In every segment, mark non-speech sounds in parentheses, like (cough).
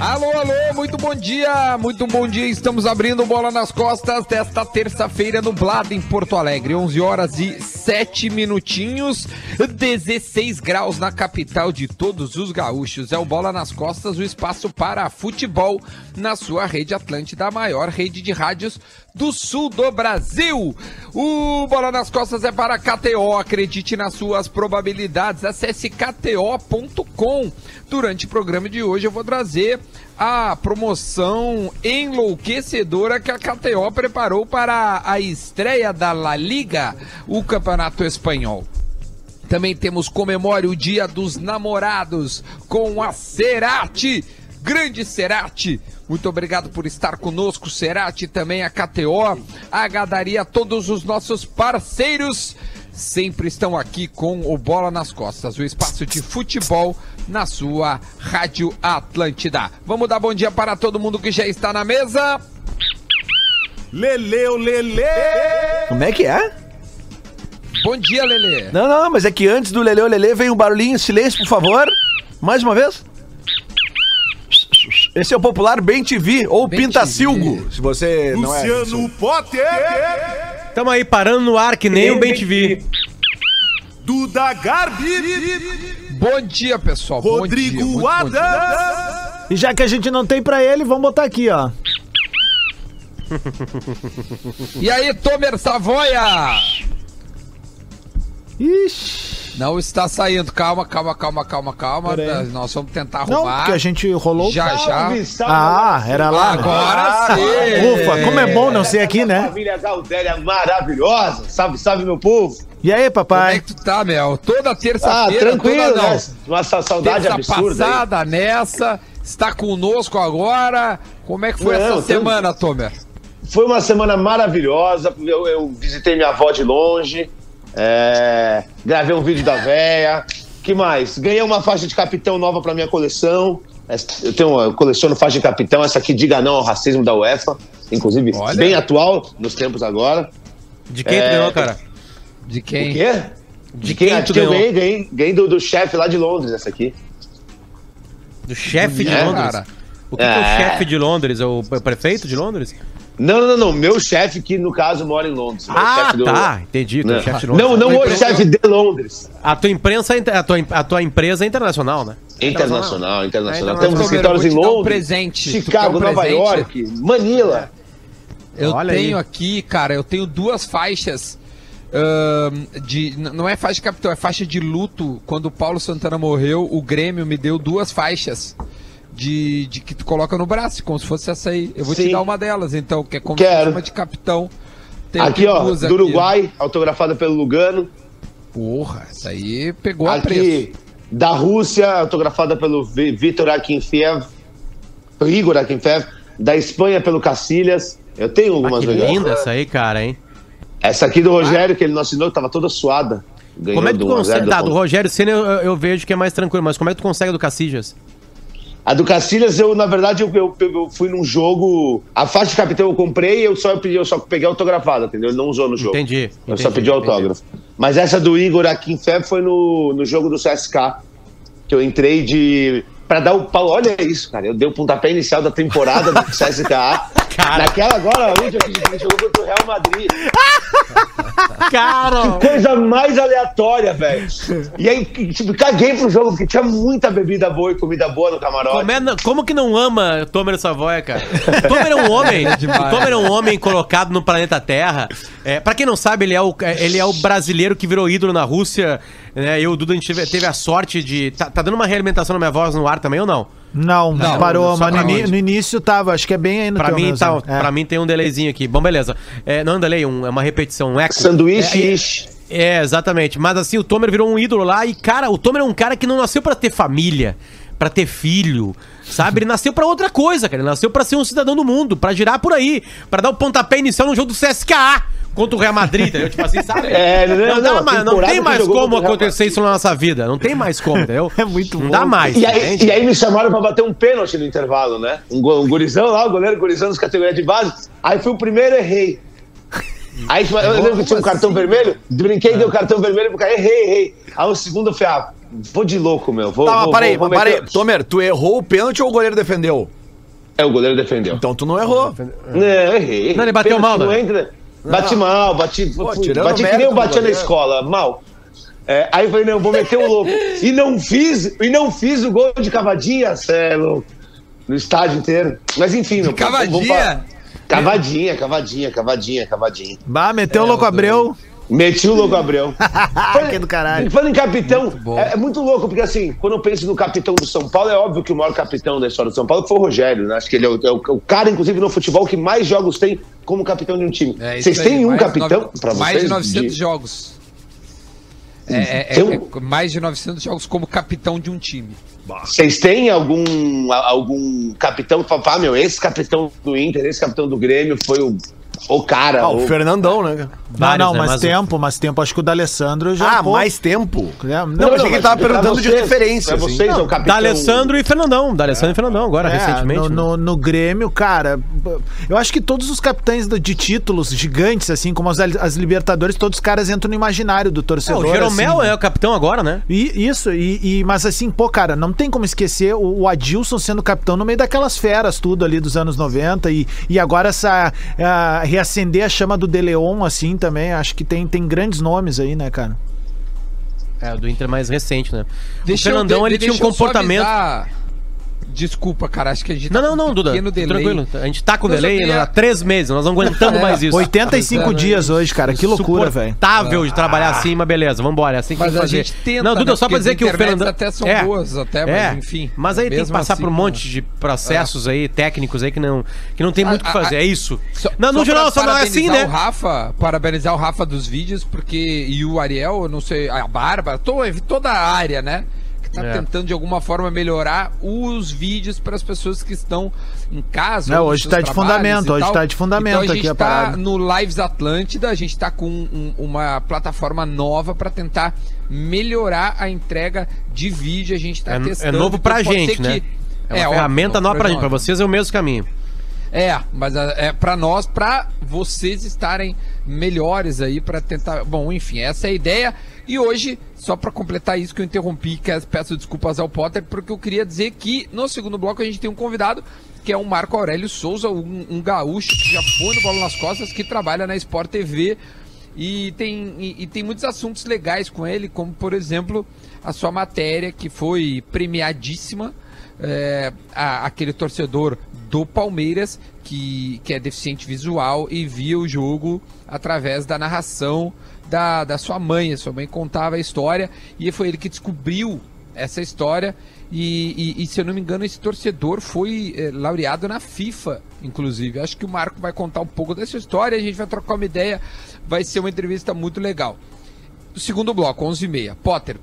Alô, alô, muito bom dia, muito bom dia. Estamos abrindo bola nas costas desta terça-feira nublada em Porto Alegre. 11 horas e 7 minutinhos, 16 graus na capital de todos os gaúchos. É o Bola nas Costas, o espaço para futebol na sua rede Atlântida, a maior rede de rádios do sul do Brasil. O Bola nas Costas é para KTO. Acredite nas suas probabilidades. Acesse kto.com. Durante o programa de hoje eu vou trazer a promoção enlouquecedora que a KTO preparou para a estreia da La Liga, o Campeonato Espanhol. Também temos comemore o Dia dos Namorados com a Cerati, grande Cerati. Muito obrigado por estar conosco, Cerati, também a KTO, a Gadaria, todos os nossos parceiros sempre estão aqui com o Bola nas Costas, o espaço de futebol na sua Rádio Atlântida. Vamos dar bom dia para todo mundo que já está na mesa. Leleu, Lele! Como é que é? Bom dia, Lele. Não, não, mas é que antes do Leleu Lele vem um barulhinho, silêncio, por favor. Mais uma vez. Esse é o popular Bem TV ou Bem Pintacilgo, se você não é. Luciano Potter! Tamo aí parando no ar que nem o Bem TV. Duda Garbi! Bom dia, pessoal. Bom dia, Rodrigo bom dia. Adams! E já que a gente não tem pra ele, vamos botar aqui, ó. E aí, Tomer Savoia? Ixi. Não está saindo. Calma, calma, calma, calma, calma. Aí. Nós vamos tentar Não, arrumar. porque a gente rolou. Já, já. Ah, era lá. né? Agora sim. Ufa, como é bom não ser aqui, né? Família Galdéria maravilhosa. Salve, salve, meu povo. E aí, Como é papai? que tu tá, Mel? Toda Ah, terça-feira. tranquilo, toda, não. né? Uma sa- saudade Terça absurda. aí. passada nessa. Está conosco agora. Como é que foi Não, essa semana, Tomer? Foi uma semana maravilhosa. Eu, eu visitei minha avó de longe. É, gravei um vídeo da véia. que mais? Ganhei uma faixa de capitão nova para minha coleção. Eu tenho, eu coleciono faixa de capitão. Essa aqui diga não ao racismo da UEFA. Inclusive, Olha. bem atual nos tempos agora. De quem tu É, ganhou, cara? De O quem? quê? De Quem, quem tu eu ganhou? ganhei, ganhei, ganhei do, do chefe lá de Londres, essa aqui. Do chefe de É, Londres? cara. O que, que é o É. chefe de Londres? É o prefeito de Londres? Não, não, não. Meu chefe, que no caso mora em Londres. Meu Ah, chefe do- tá. Entendi. É Não, chefe de Londres. não, não o chefe de Londres. A tua imprensa, é a tua, a tua empresa é internacional, né? Internacional, internacional. É, Temos escritórios em dar um Londres, presente. Chicago, um Nova presente? York, Manila. Eu Olha tenho aí. aqui, cara, eu tenho duas faixas ahn, de. Não é faixa de capitão, é faixa de luto. Quando o Paulo Santana morreu, o Grêmio me deu duas faixas de, de que tu coloca no braço, como se fosse essa aí. Eu vou te Sim. dar uma delas, então, que é como se fosse uma de capitão. Tenho Aqui, ó, do Uruguai, autografada pelo Lugano. Porra, essa aí pegou a preço. Aqui, da Rússia, autografada pelo Vi- Vitor Akinfeev. Igor Akinfeev. Da Espanha, pelo Cacilhas. Eu tenho Ah, algumas que legais. linda essa aí, cara, hein? Essa aqui do Rogério, que ele não assinou, que tava toda suada. Ganhou Como é que tu do 1 a 0 consegue? do Tá, do. Rogério Senna eu, eu vejo que é mais tranquilo, mas como é que tu consegue do Cacilhas? A do Cacilhas, eu, na verdade, eu, eu- eu fui num jogo. A faixa de capitão eu comprei eu só, eu só peguei autografada, entendeu? Ele não usou no jogo. Entendi. Eu entendi, só pedi autógrafo. Mas essa do Igor aqui em Feb foi no, no jogo do CSK. Que eu entrei de. Pra dar o pau. Olha isso, cara. Eu dei o pontapé inicial da temporada do (laughs) CSK. Naquela agora, última que a gente jogou contra o Real Madrid. (laughs) Cara! Coisa mais aleatória, velho. E aí, tipo, caguei pro jogo, porque tinha muita bebida boa e comida boa no camarote. Como, é- como que não ama Tomer Savoia, cara? Tomer é um homem. (laughs) o Tomer é um homem colocado no planeta Terra. É, pra quem não sabe, ele é, o, ele é o brasileiro que virou ídolo na Rússia. Né? Eu, o Duda, a gente teve, teve a sorte de. Tá, tá dando uma realimentação na minha voz no ar também ou não? Não, Não, parou, mas no, no início tava, acho que é bem aí no Pra teu mim, tá, É. pra mim tem um delayzinho aqui. Bom, beleza. É, não é um delay, um- é uma repetição, um eco. Sanduíche. É, ixi. É, exatamente. Mas assim, o Tomer virou um ídolo lá e, cara, o Tomer é um cara que não nasceu pra ter família, pra ter filho, sabe? Ele nasceu pra outra coisa, cara. Ele nasceu pra ser um cidadão do mundo, pra girar por aí, pra dar o pontapé inicial no jogo do CSKA contra o Real Madrid, entendeu? Tipo assim, sabe? (laughs) É, não, não, dá não, a mais, não tem mais como contra o Real acontecer isso na nossa vida. Não tem mais como, entendeu? (laughs) É muito Não bom. dá mais. E aí, e aí me chamaram pra bater um pênalti no intervalo, né? Um, um gurizão lá, o goleiro gurizão das categorias de base. Aí fui o primeiro, errei. Aí tipo, eu lembro que tinha um Como cartão assim? vermelho, brinquei, deu cartão vermelho pro cara, errei, errei. Aí o segundo eu falei, ah, vou de louco, meu. Vou, Tá, mas vou, peraí, vou, vou peraí. meter- Tomer, tu errou o pênalti ou o goleiro defendeu? É, o goleiro defendeu. Então tu não errou. Não, errei. Não, ele bateu Pênalti mal, não né? entra. Bati mal, bati, Pô, fui- bati que nem eu batia na escola, mal. É, aí eu falei, não, vou meter o louco. E não fiz, e não fiz o gol de cavadinha, cê é louco. No estádio inteiro. Mas enfim, meu. vamos Cavadinha? Cavadinha, cavadinha, cavadinha, cavadinha. Bah, meteu o louco Abreu. Meti o louco Abreu. (laughs) que do caralho. Falando em capitão, bom. é, é muito louco, porque assim, quando eu penso no capitão do São Paulo, é óbvio que o maior capitão da história do São Paulo foi o Rogério, né? Acho que ele é o, é o- o cara, inclusive, no futebol que mais jogos tem como capitão de um time. É vocês aí, têm um mais capitão nove- pra vocês? Mais de 900 De- jogos. É, é- é- Tem um- é mais de 900 jogos como capitão de um time. Vocês têm algum, algum capitão que fala, ah, meu, esse capitão do Inter, esse capitão do Grêmio foi o, o cara. Ah, o- o Fernandão, né? cara? Não, Vários, não, né? mas o- tempo, mas tempo. Acho que o D'Alessandro já. Ah, pô, mais tempo? é, Não, achei que ele tava perguntando de vocês, referência, Pra assim. vocês, é o capitão. D'Alessandro e Fernandão. D'Alessandro e Fernandão, agora, É, recentemente. No, né? no, no Grêmio, cara, eu acho que todos os capitães de títulos gigantes, assim, como as, as Libertadores, todos os caras entram no imaginário do É, torcedor. o Jeromel assim. é o capitão agora, né? E, isso, e, e- mas assim, pô, cara, não tem como esquecer o, o Adilson sendo capitão no meio daquelas feras, tudo ali dos anos 90, e, e agora essa. ah, reacender a chama do De Leon, assim, também, acho que tem, tem grandes nomes aí, né, cara? É, o do Inter mais recente, né? Deixa o eu- Fernandão, de- ele tinha um eu comportamento. avisar- Desculpa, cara, acho que a gente Não, tá não, com não, um Duda. pequeno delay. Tranquilo. A gente tá com só delay queria- há três meses, nós não aguentamos É, mais isso. 85 Pois é, dias hoje, cara, que loucura, velho. Insuportável de trabalhar assim, mas beleza, vambora. É assim que Mas tem que a fazer. gente tenta, Não, Duda, né? só pra dizer as que o Fernandão. até são boas, até, mas enfim. Mas aí tem que passar assim, por um né? monte de processos aí, técnicos aí, que não, que não tem muito o que A- a- fazer. É isso. Só- não, no só geral, só não é assim, né? O Rafa, parabenizar o Rafa dos vídeos, porque. E o Ariel, eu não sei, a Bárbara, to- toda a área, né? Que tá É. tentando de alguma forma melhorar os vídeos para as pessoas que estão em casa. É, nos hoje seus tá de fundamento, hoje tal. tá de fundamento então, a aqui gente a tá parada. no Lives Atlântida, a gente tá com um- uma plataforma nova para tentar melhorar a entrega de vídeo. A gente tá É, é testando. novo pra então pode gente, ser né? que- É uma óbvio, ferramenta novo nova pra gente. Pra nós. vocês é o mesmo caminho. É, mas a- é para nós, para vocês estarem melhores aí para tentar. Bom, enfim, essa é a ideia. E hoje, só para completar isso que eu interrompi, que peço desculpas ao Potter, porque eu queria dizer que no segundo bloco a gente tem um convidado que é o Marco Aurélio Souza, um, um gaúcho que já foi no Bola nas Costas, que trabalha na Sport TV. E tem, e, e tem muitos assuntos legais com ele, como por exemplo a sua matéria que foi premiadíssima. é, a- aquele torcedor do Palmeiras que, que é deficiente visual e via o jogo através da narração da, da sua mãe. A sua mãe contava a história e foi ele que descobriu essa história. E, e- e, se eu não me engano, esse torcedor foi eh, laureado na FIFA, inclusive. Acho que o Marco vai contar um pouco dessa história. A gente vai trocar uma ideia. Vai ser uma entrevista muito legal. O segundo bloco, 11h30. Potter,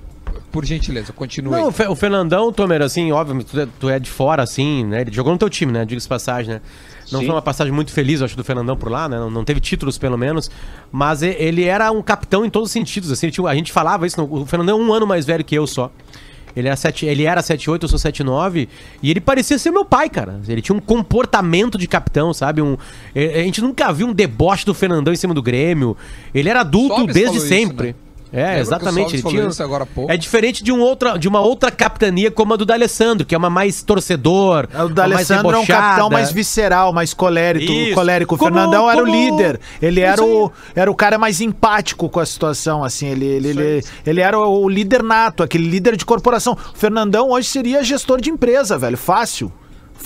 por gentileza, continue. Não, o Fe- o Fernandão, Tomer, assim, óbvio, tu é, tu é de fora, assim, né? Ele jogou no teu time, né? Diga-se passagem, né? Não Sim. foi uma passagem muito feliz, eu acho, do Fernandão por lá, né? Não, não teve títulos, pelo menos. Mas ele era um capitão em todos os sentidos, assim. a gente falava isso, o Fernandão é um ano mais velho que eu só. Ele era, 7, ele era 7'8, eu sou 7'9. E ele parecia ser meu pai, cara. Ele tinha um comportamento de capitão, sabe? Um, a gente nunca viu um deboche do Fernandão em cima do Grêmio. Ele era adulto Sobes desde falou isso, sempre. né? É, o exatamente. Tinha... É diferente de, um outra, de uma outra capitania como a do D'Alessandro, que é uma mais torcedor. O uma D'Alessandro é um capitão mais visceral, mais colérico. Isso. colérico. O Como- Fernandão era o como- líder. Ele era o, era o cara mais empático com a situação, assim. Ele, ele, ele, ele era o, o líder nato, aquele líder de corporação. O Fernandão hoje seria gestor de empresa, velho. Fácil.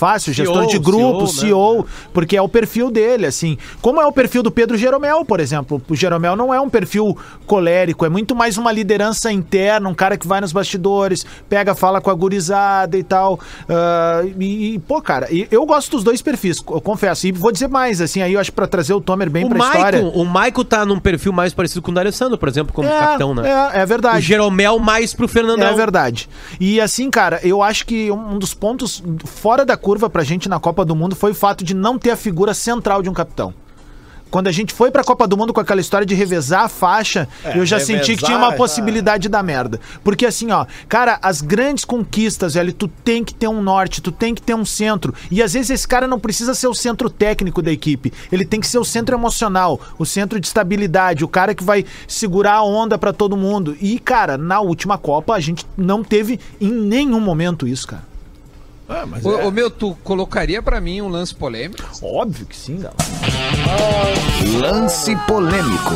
Fácil, gestor de grupo, CEO, né? CEO, porque é o perfil dele, assim. Como é o perfil do Pedro Jeromel, por exemplo. O Jeromel não é um perfil colérico, é muito mais uma liderança interna, um cara que vai nos bastidores, pega, fala com a gurizada e tal. Ah, e, e, pô, cara, eu gosto dos dois perfis, eu confesso. E vou dizer mais, assim, aí eu acho pra trazer o Tomer bem O pra história. o Maicon tá num perfil mais parecido com o D'Alessandro, por exemplo, como capitão, né? É, é O verdade. Jeromel mais pro Fernandão. É verdade. E assim, cara, eu acho que um dos pontos fora da curva pra gente na Copa do Mundo foi o fato de não ter a figura central de um capitão. Quando a gente foi pra Copa do Mundo com aquela história de revezar a faixa, eu já senti que tinha uma revezar, possibilidade de dar merda. Porque assim, ó, cara, as grandes conquistas, velho, tu tem que ter um norte, tu tem que ter um centro. E às vezes esse cara não precisa ser o centro técnico da equipe. Ele tem que ser o centro emocional, o centro de estabilidade, o cara que vai segurar a onda pra todo mundo. E, cara, na última Copa a gente não teve em nenhum momento isso, cara. Ah, mas Ô, é. ô, meu, tu colocaria pra mim um lance polêmico? Óbvio que sim, galera. Lance polêmico.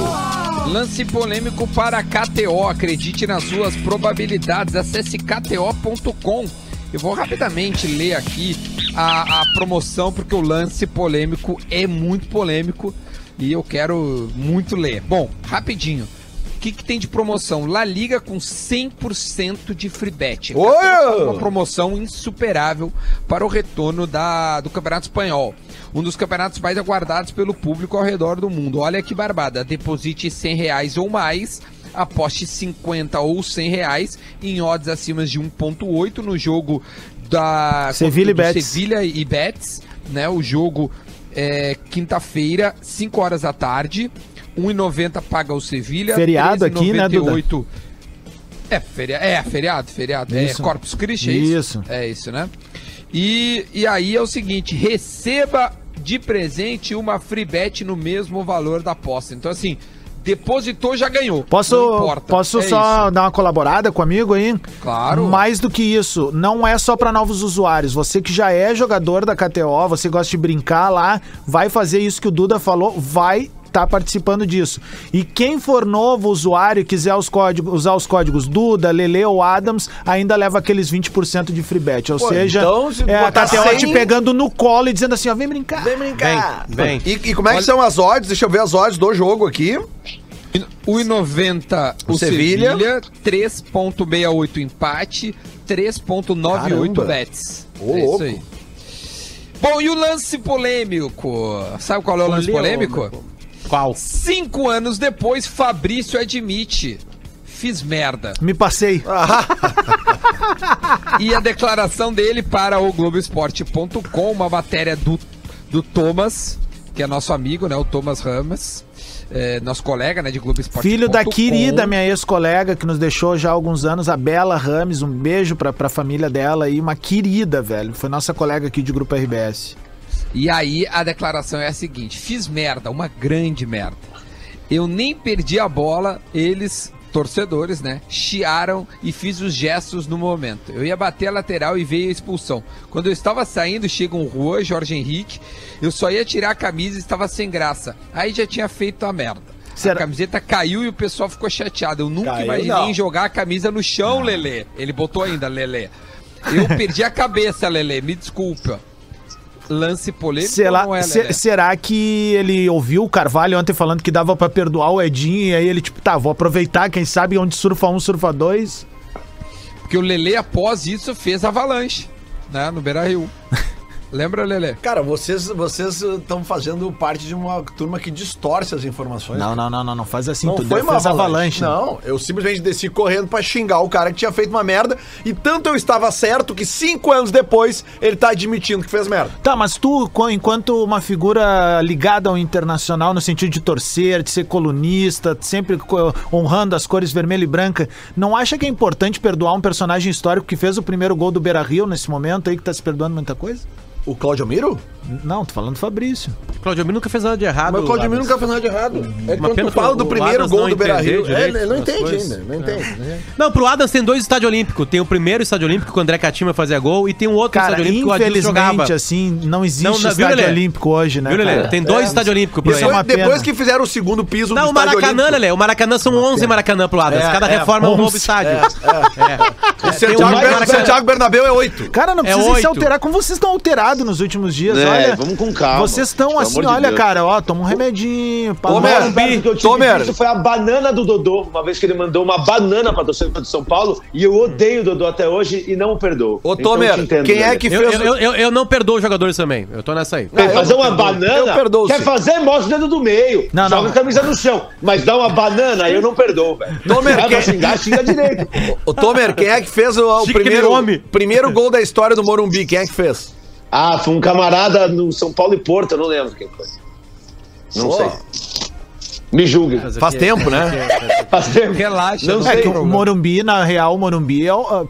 Lance polêmico para KTO. Acredite nas suas probabilidades. Acesse kto.com. Eu vou rapidamente ler aqui a, a promoção, porque o lance polêmico é muito polêmico e eu quero muito ler. Bom, rapidinho. O que, que tem de promoção? La Liga com 100% de free bet. Uma promoção insuperável para o retorno da, do Campeonato Espanhol. Um dos campeonatos mais aguardados pelo público ao redor do mundo. Olha que barbada. Deposite 100 reais ou mais, aposte 50 ou 100 reais em odds acima de 1.8 no jogo da Sevilha e Betis. Sevilha e Betis, né? O jogo é quinta-feira, 5 horas da tarde. 1,90 paga o Sevilha. Feriado aqui, né, Duda? 13,98 é, feria é, feriado, feriado. Isso. É Corpus Christi, é isso? Isso. É isso, né? E, e aí é o seguinte, receba de presente uma free bet no mesmo valor da aposta. Então, assim, depositou, já ganhou. Posso, posso É só isso. dar uma colaborada com o amigo aí? Claro. Mais do que isso, não é só para novos usuários. Você que já é jogador da KTO, você gosta de brincar lá, vai fazer isso que o Duda falou, vai estar participando disso. E quem for novo usuário e quiser os códigos, usar os códigos Duda, Lele ou Adams, ainda leva aqueles 20% de free bet. Ou Pô, seja, então, se é a KTO 100 te pegando no colo e dizendo assim, ó, vem brincar. Vem brincar. Vem, vem. E, e como é que são as odds? Deixa eu ver as odds do jogo aqui. 1,90 o O Sevilha. Sevilha, 3,68 empate, 3,98 Caramba. bets. Ô, é isso louco. aí. Bom, e o lance polêmico? Sabe qual é o lance polêmico? Qual? Cinco anos depois, Fabrício admite. Fiz merda. Me passei. (laughs) E a declaração dele para o Globoesporte.com, uma matéria do, do Thomas, que é nosso amigo, né? O Thomas Ramos, é, nosso colega, né? De Globoesporte.com. Filho da querida minha ex-colega que nos deixou já há alguns anos, a Bela Rames. Um beijo pra, pra família dela aí. Uma querida, velho. Foi nossa colega aqui de Grupo RBS. E aí a declaração é a seguinte: fiz merda, uma grande merda. Eu nem perdi a bola, eles, torcedores, né? Chiaram e fiz os gestos no momento. Eu ia bater a lateral e veio a expulsão. Quando eu estava saindo, chega um Juan, Jorge Henrique. Eu só ia tirar a camisa e estava sem graça. Aí já tinha feito a merda. Será- A camiseta caiu e o pessoal ficou chateado. Eu nunca Caiu, imaginei não. jogar a camisa no chão, Lelê. Ele botou ainda, Lelê. Eu perdi a cabeça, Lelê. Me desculpa. Lance polêmico Será, ou não é, se- será que ele ouviu o Carvalho ontem falando que dava pra perdoar o Edinho e aí ele, tipo, tá, vou aproveitar, quem sabe onde surfa um, surfa dois. Porque o Lele, após isso, fez avalanche, né? No Beira Rio. (laughs) Lembra, Lele? Cara, vocês vocês estão fazendo parte de uma turma que distorce as informações. Não, não, não, não, não faz assim, Não tu foi uma fez avalanche. avalanche. Não, eu simplesmente desci correndo pra xingar o cara que tinha feito uma merda. E tanto eu estava certo que cinco anos depois ele tá admitindo que fez merda. Tá, mas tu, enquanto uma figura ligada ao internacional, no sentido de torcer, de ser colunista, sempre honrando as cores vermelho e branca, não acha que é importante perdoar um personagem histórico que fez o primeiro gol do Beira Rio nesse momento aí, que tá se perdoando muita coisa? O Claudio Miro? Não, tô falando do Fabrício. Claudio Miro nunca fez nada de errado. Mas o Claudio Miro nunca fez nada de errado. É quando tu fala do o primeiro gol não do Beira Rio. entender É, ele não entende coisas. ainda, não entende. né? Não, pro Adams tem dois estádios olímpicos. Tem o primeiro estádio olímpico que o André Catima fazia gol e tem um outro Cara, estádio olímpico que o Adilson jogava. infelizmente, assim, não existe Não, não, viu, estádio Lelê? olímpico hoje, né? Viu, Lelê? Tem dois É. estádios olímpicos. Isso é uma Depois, que fizeram o segundo piso Não, do o estádio Maracanã, olímpico. Lelê. O Maracanã são 11 Maracanã pro Adams. É, Cada é, reforma é um 11. novo estádio. O Santiago, Ber- Maracanã. Santiago Bernabéu é oito. Cara, não É precisa se alterar como vocês estão alterados nos últimos dias. É, olha, vamos com calma, Vocês estão assim, de olha, Deus. cara, ó, toma um remedinho. Tomer, eu tive Tomer. visto foi a banana do Dodô, uma vez que ele mandou uma banana pra torcida do São Paulo, e eu odeio o Dodô até hoje e não o perdoo. Ô, Então eu Tomer, te entendo, quem é que Eu, fez... eu, eu, eu não perdoo os jogadores também. Eu tô nessa aí. Quer fazer uma Eu banana? perdoo, Quer sim. fazer? Mostra o dedo do meio. Não, Joga não. a camisa no chão. Mas dá uma banana, aí eu não perdoo, velho. Tomer, quem- pra xingar, xinga direito. Ô, Tomer, quem é que fez o, o primeiro, primeiro gol da história do Morumbi? Quem é que fez? Ah, foi um camarada no São Paulo e Porto, eu não lembro quem foi. Não Pô. sei. Me julgue. Faz tempo, né? (laughs) Faz tempo. Relaxa. Não não É sei. que tem o Morumbi, na real, o Morumbi é. o- ah,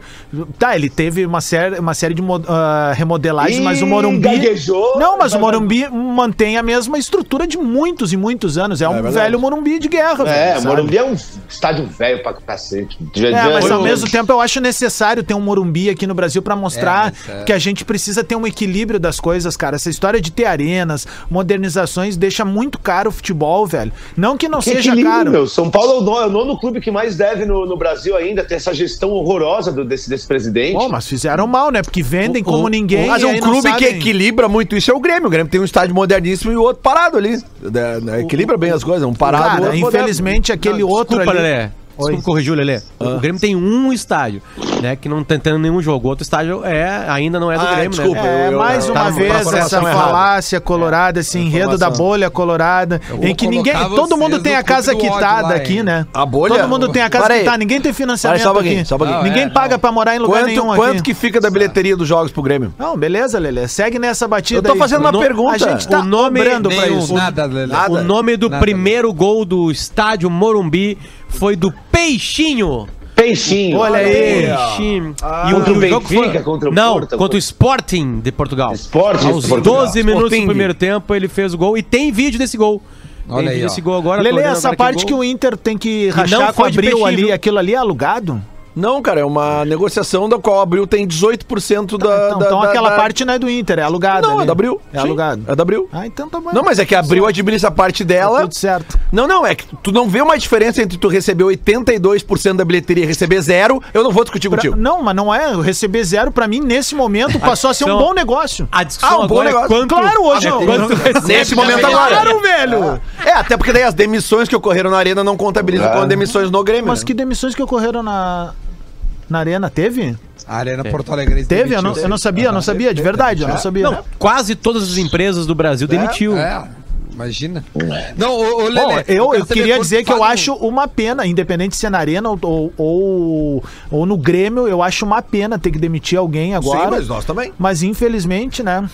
tá, ele teve uma série, uma série de mo- ah, remodelagens, mas o Morumbi. gaguejou. Não, mas o Morumbi mantém a mesma estrutura de muitos e muitos anos. É um verdade. velho Morumbi de guerra, É, velho, sabe? Morumbi é um estádio velho pra cacete. Já- É, mas ao mesmo tempo eu acho necessário ter um Morumbi aqui no Brasil pra mostrar É, é. que a gente precisa ter um equilíbrio das coisas, cara. Essa história de ter arenas, modernizações, deixa muito caro o futebol, velho. Não que não Que seja equilíbrio, caro. meu. São Paulo é o nono, é o nono clube que mais deve no, no Brasil ainda. Tem essa gestão horrorosa do- desse, desse presidente. Bom, mas fizeram mal, né? Porque vendem O- como o- ninguém. Mas um não clube que equilibra muito isso é o Grêmio. O Grêmio tem um estádio moderníssimo e o outro parado ali. É, né, Equilibra bem as coisas. Um parado. Cara, moderno. infelizmente aquele outro Desculpa, ali. Desculpa corrigir o Lelê. O Grêmio tem um estádio, né? Que não tá tendo nenhum jogo. O outro estádio é, ainda não é do Ah, Grêmio, desculpa, né? É, Eu- eu- mais eu- uma tá vez essa informação errada. falácia colorada, esse enredo da bolha colorada, em que ninguém, todo mundo tem a casa quitada lá, aqui, né? A bolha? Todo mundo tem a casa quitada, ninguém tem financiamento só pouquinho, aqui. só pouquinho. Não, Ninguém é, paga não. pra morar em lugar Quanto, nenhum quanto aqui. que fica da bilheteria dos jogos pro Grêmio? Não, beleza, Lelê. Segue nessa batida Eu tô aí. fazendo uma no- pergunta. A gente tá O nome- cobrando pra isso. nada, Lelê. O nome do primeiro gol do estádio Morumbi foi do Peixinho. Peixinho. Olha aí. Peixinho. Ah. Contra o Benfica, contra o Não, Porto, contra o Sporting de Portugal. Sporting Aos de Portugal. 12 minutos Sporting. do primeiro tempo, ele fez o gol. E tem vídeo desse gol. Olha tem aí, vídeo ó. desse gol agora. olhando essa agora parte que gol. o Inter tem que rachar com foi o de Abril peixinho, ali, viu? aquilo ali é alugado? Não, cara, é uma negociação da qual a Abril tem 18% da. então da- então da- aquela da- parte não é do Inter, é alugado. Não, ali. é da Abril. É Sim, alugado. É da Abril. Ah, então tá bom. Não, mas é que a Abril administra a parte Tá dela. tudo certo. Não, não, é que tu não vê uma diferença entre tu receber 82% da bilheteria e receber zero. Eu não vou discutir Pra- contigo. não, mas não é. Eu Receber zero pra mim, nesse momento, passou a ser um São- bom negócio. A discussão Ah, um bom é negócio. quanto... Claro, hoje é eu- quanto Nesse momento agora. Claro, velho! É, até porque daí as demissões que ocorreram na arena não contabilizam Ah. como demissões no Grêmio. Mas né? que demissões que ocorreram na, na arena? Teve? A Arena Porto Alegre. Teve? Eu não, eu não sabia, eu não sabia, de verdade, eu não sabia. Não, quase todas as empresas do Brasil demitiu. É, imagina. Não, ô, ô Lelê. Bom, eu, eu queria dizer que eu acho uma pena, independente se é na Arena ou, ou, ou, ou no Grêmio, eu acho uma pena ter que demitir alguém agora. Sim, mas nós também. Mas infelizmente, né?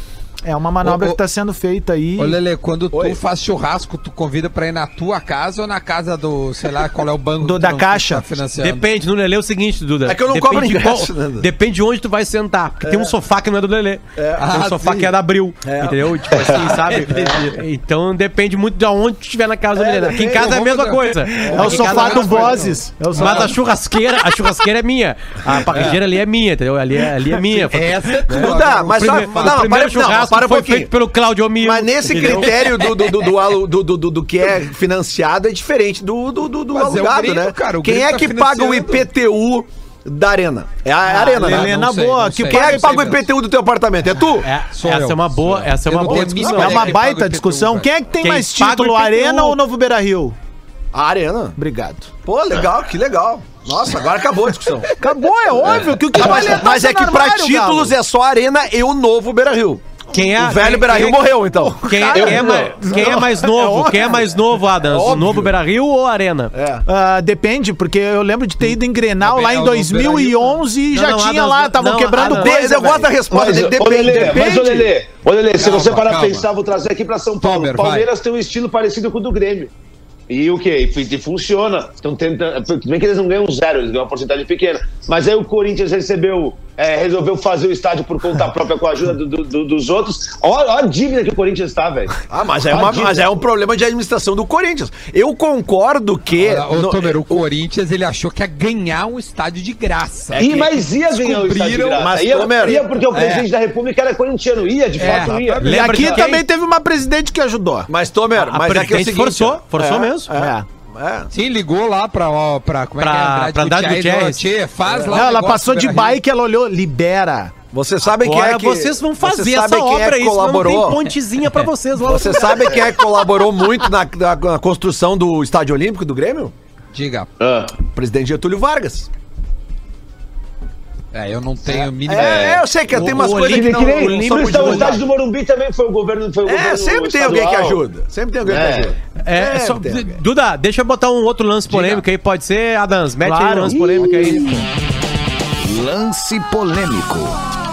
É uma manobra Ô, ô, que tá sendo feita aí. Ô, Lelê, quando Oi. tu faz churrasco, tu convida pra ir na tua casa ou na casa do, sei lá, qual é o banco Do- que da tu Caixa. tá financiando? Depende, no Lelê é o seguinte, Duda. É que eu não depende cobro de ingresso, qual- né, Duda? Depende de onde tu vai sentar. Porque tem um sofá que não é do Lelê. Tem um Ah, sofá sim. que é da Abril. É. Entendeu? Tipo assim, (laughs) sabe? então depende muito de onde tu estiver na casa do Lelê. Aqui em casa é a mesma coisa. É o sofá do é. Vozes. É. Mas a churrasqueira, a churrasqueira é minha. A parrilheira ali é minha, entendeu? Ali é, ali é minha. Essa é tua. Duda, mas o só. Não, para, primeiro não, churrasco para um foi pouquinho. feito pelo Claudio Mil. Mas nesse critério do, do, do, do, do, do, do- do que é (laughs) financiado é diferente do, do, do, do é o alugado, Grêmio, né? cara, o Quem é tá que paga o. IPTU da arena? É a arena, né? Lelê, na sei, boa, não que sei. Quem é que sei paga o mesmo. IPTU do teu apartamento? É tu? É, Sou essa eu, é uma boa, sou eu. essa é uma boa discussão. É uma baita discussão. Quem é que tem Quem mais título? Arena ou Novo Beira Rio? A arena. Obrigado. Pô, legal, que legal. Nossa, agora acabou a discussão. Acabou, é óbvio que o que vale mas, é mas é que pra títulos Galo. é só a arena e o novo Beira Rio. Quem é, O velho Beira Rio quem- morreu, então. Quem, Eu- quem é, não. mais, quem é mais novo? Quem é mais novo, Adams? O novo Beira Rio ou Arena? É. Ah, depende, porque eu lembro de ter ido em Grenal lá é em o 2011 e já não, tinha Adams, lá, estavam quebrando Adams. coisa. eu gosto da resposta Mas, dele. ô, Depende, Lelê, depende. mas, ô, Lelê, ô, Lelê, se Calma, você parar pra pensar, vou trazer aqui pra São Paulo. Palmeiras tem um estilo parecido com o do Grêmio. E o quê? E, e funciona. Estão tentando. Tudo bem que eles não ganham zero, eles ganham uma porcentagem pequena. Mas aí o Corinthians recebeu, é, resolveu fazer o estádio por conta (laughs) própria com a ajuda do- do- do- dos outros. Olha, olha a dívida que o Corinthians está, velho. Ah, mas é, uma- A mas é um problema de administração do Corinthians. Eu concordo que. Olha, Ô, no- Tomer, o Corinthians, ele achou que ia ganhar um estádio de graça. e, mas ia ganhar o estádio de graça. mas, ia, Tomer, ia porque o presidente da República era corintiano. Ia, de É, fato, ia. E aqui também teve uma presidente que ajudou. Mas, Tomer, A mas é que é o presidente seguinte. forçou, forçou é, mesmo. É. é. Sim, ligou lá pra, ó, pra como é Pra- que é? pra Andrade Gutierrez. Tchê, faz lá Não, um ela passou de bike, ela olhou, libera. Vocês sabem quem Agora é que. vocês vão fazer vocês essa quem obra é que aí, senão não colaborou. tem pontezinha pra vocês lá. Você sabe quem é que colaborou muito na, na- na construção do Estádio Olímpico do Grêmio? Diga. O presidente Getúlio Vargas. É, eu não tenho a mínima... É, eu sei que tem umas coisas que Que, não, que que o estádio divulgadas. do Morumbi também foi o governo. Foi o É, governo sempre tem alguém que estadual. ajuda. Sempre tem alguém que É. ajuda. É, só-. Duda, deixa eu botar um outro lance polêmico aí, pode ser, Adams? Mete aí Claro. um lance polêmico aí. Lance polêmico.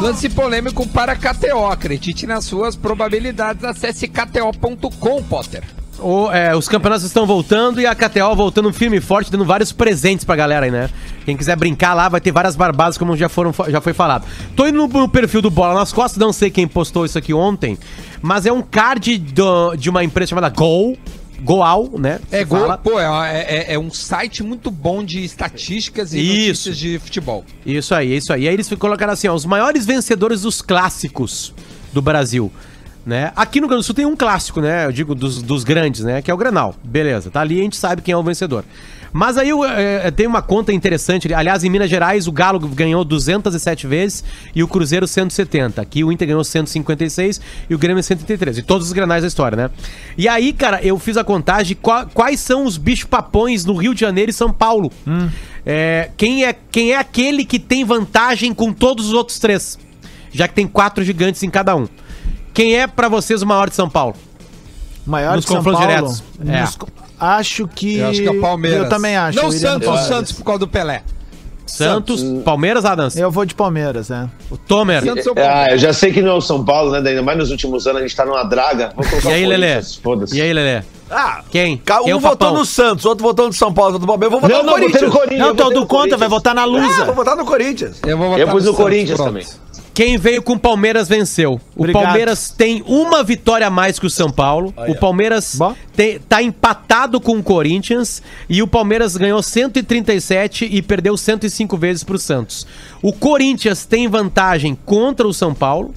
Lance polêmico para KTO. Acredite nas suas probabilidades. Acesse kto.com, Potter. O, é, os campeonatos estão voltando e a KTO voltando firme e forte, dando vários presentes pra galera aí, né? Quem quiser brincar lá vai ter várias barbadas, como já, foram, já foi falado. Tô indo no, perfil do Bola nas Costas, não sei quem postou isso aqui ontem, mas é um card do- de uma empresa chamada Gol. Goal, né? É, gol, fala. pô, é, é- é um site muito bom de estatísticas e Isso. notícias de futebol. Isso aí, isso aí. E aí eles colocaram assim, ó, os maiores vencedores dos clássicos do Brasil. Né? Aqui no Rio Grande do Sul tem um clássico, né? Eu digo dos, dos grandes, né? Que é o Granal. Beleza, tá ali a gente sabe quem é o vencedor. Mas aí é, tem uma conta interessante. Aliás, em Minas Gerais, o Galo ganhou 207 vezes e o Cruzeiro 170. Aqui o Inter ganhou 156 e o Grêmio 133. E todos os granais da história, né? E aí, cara, eu fiz a contagem de qua- quais são os bichos papões no Rio de Janeiro e São Paulo. É, quem, é, quem é aquele que tem vantagem com todos os outros três? Já que tem quatro gigantes em cada um. Quem é pra vocês o maior de São Paulo? Maior Nos de São Paulo. diretos. É. Nos Acho que. Eu acho que é o Palmeiras. Eu também acho. Não no Santos, o Palmeiras. Santos por causa do Pelé. Santos, Palmeiras, Adams. Eu vou de Palmeiras, né? O Tomer. Santos ou Palmeiras? Ah, eu já sei que não é o São Paulo, né? Ainda mais nos últimos anos a gente tá numa draga. Vou colocar E aí, Lelê? E aí, Lelê? Ah, Quem? Quem é um o votou no Santos, outro votou no São Paulo, outro no Palmeiras. Eu vou votar Não, no não, Corinthians. no Corinthians. Não, todo no conta, vai votar na Ah, vou Lusa. votar no Corinthians. Eu vou votar Eu no pus no Santos, Corinthians pronto. também. Quem veio com o Palmeiras venceu. O Obrigado. Palmeiras tem uma vitória a mais que o São Paulo. O Palmeiras tem- tá empatado com o Corinthians. E o Palmeiras ganhou 137 e perdeu 105 vezes pro Santos. O Corinthians tem vantagem contra o São Paulo.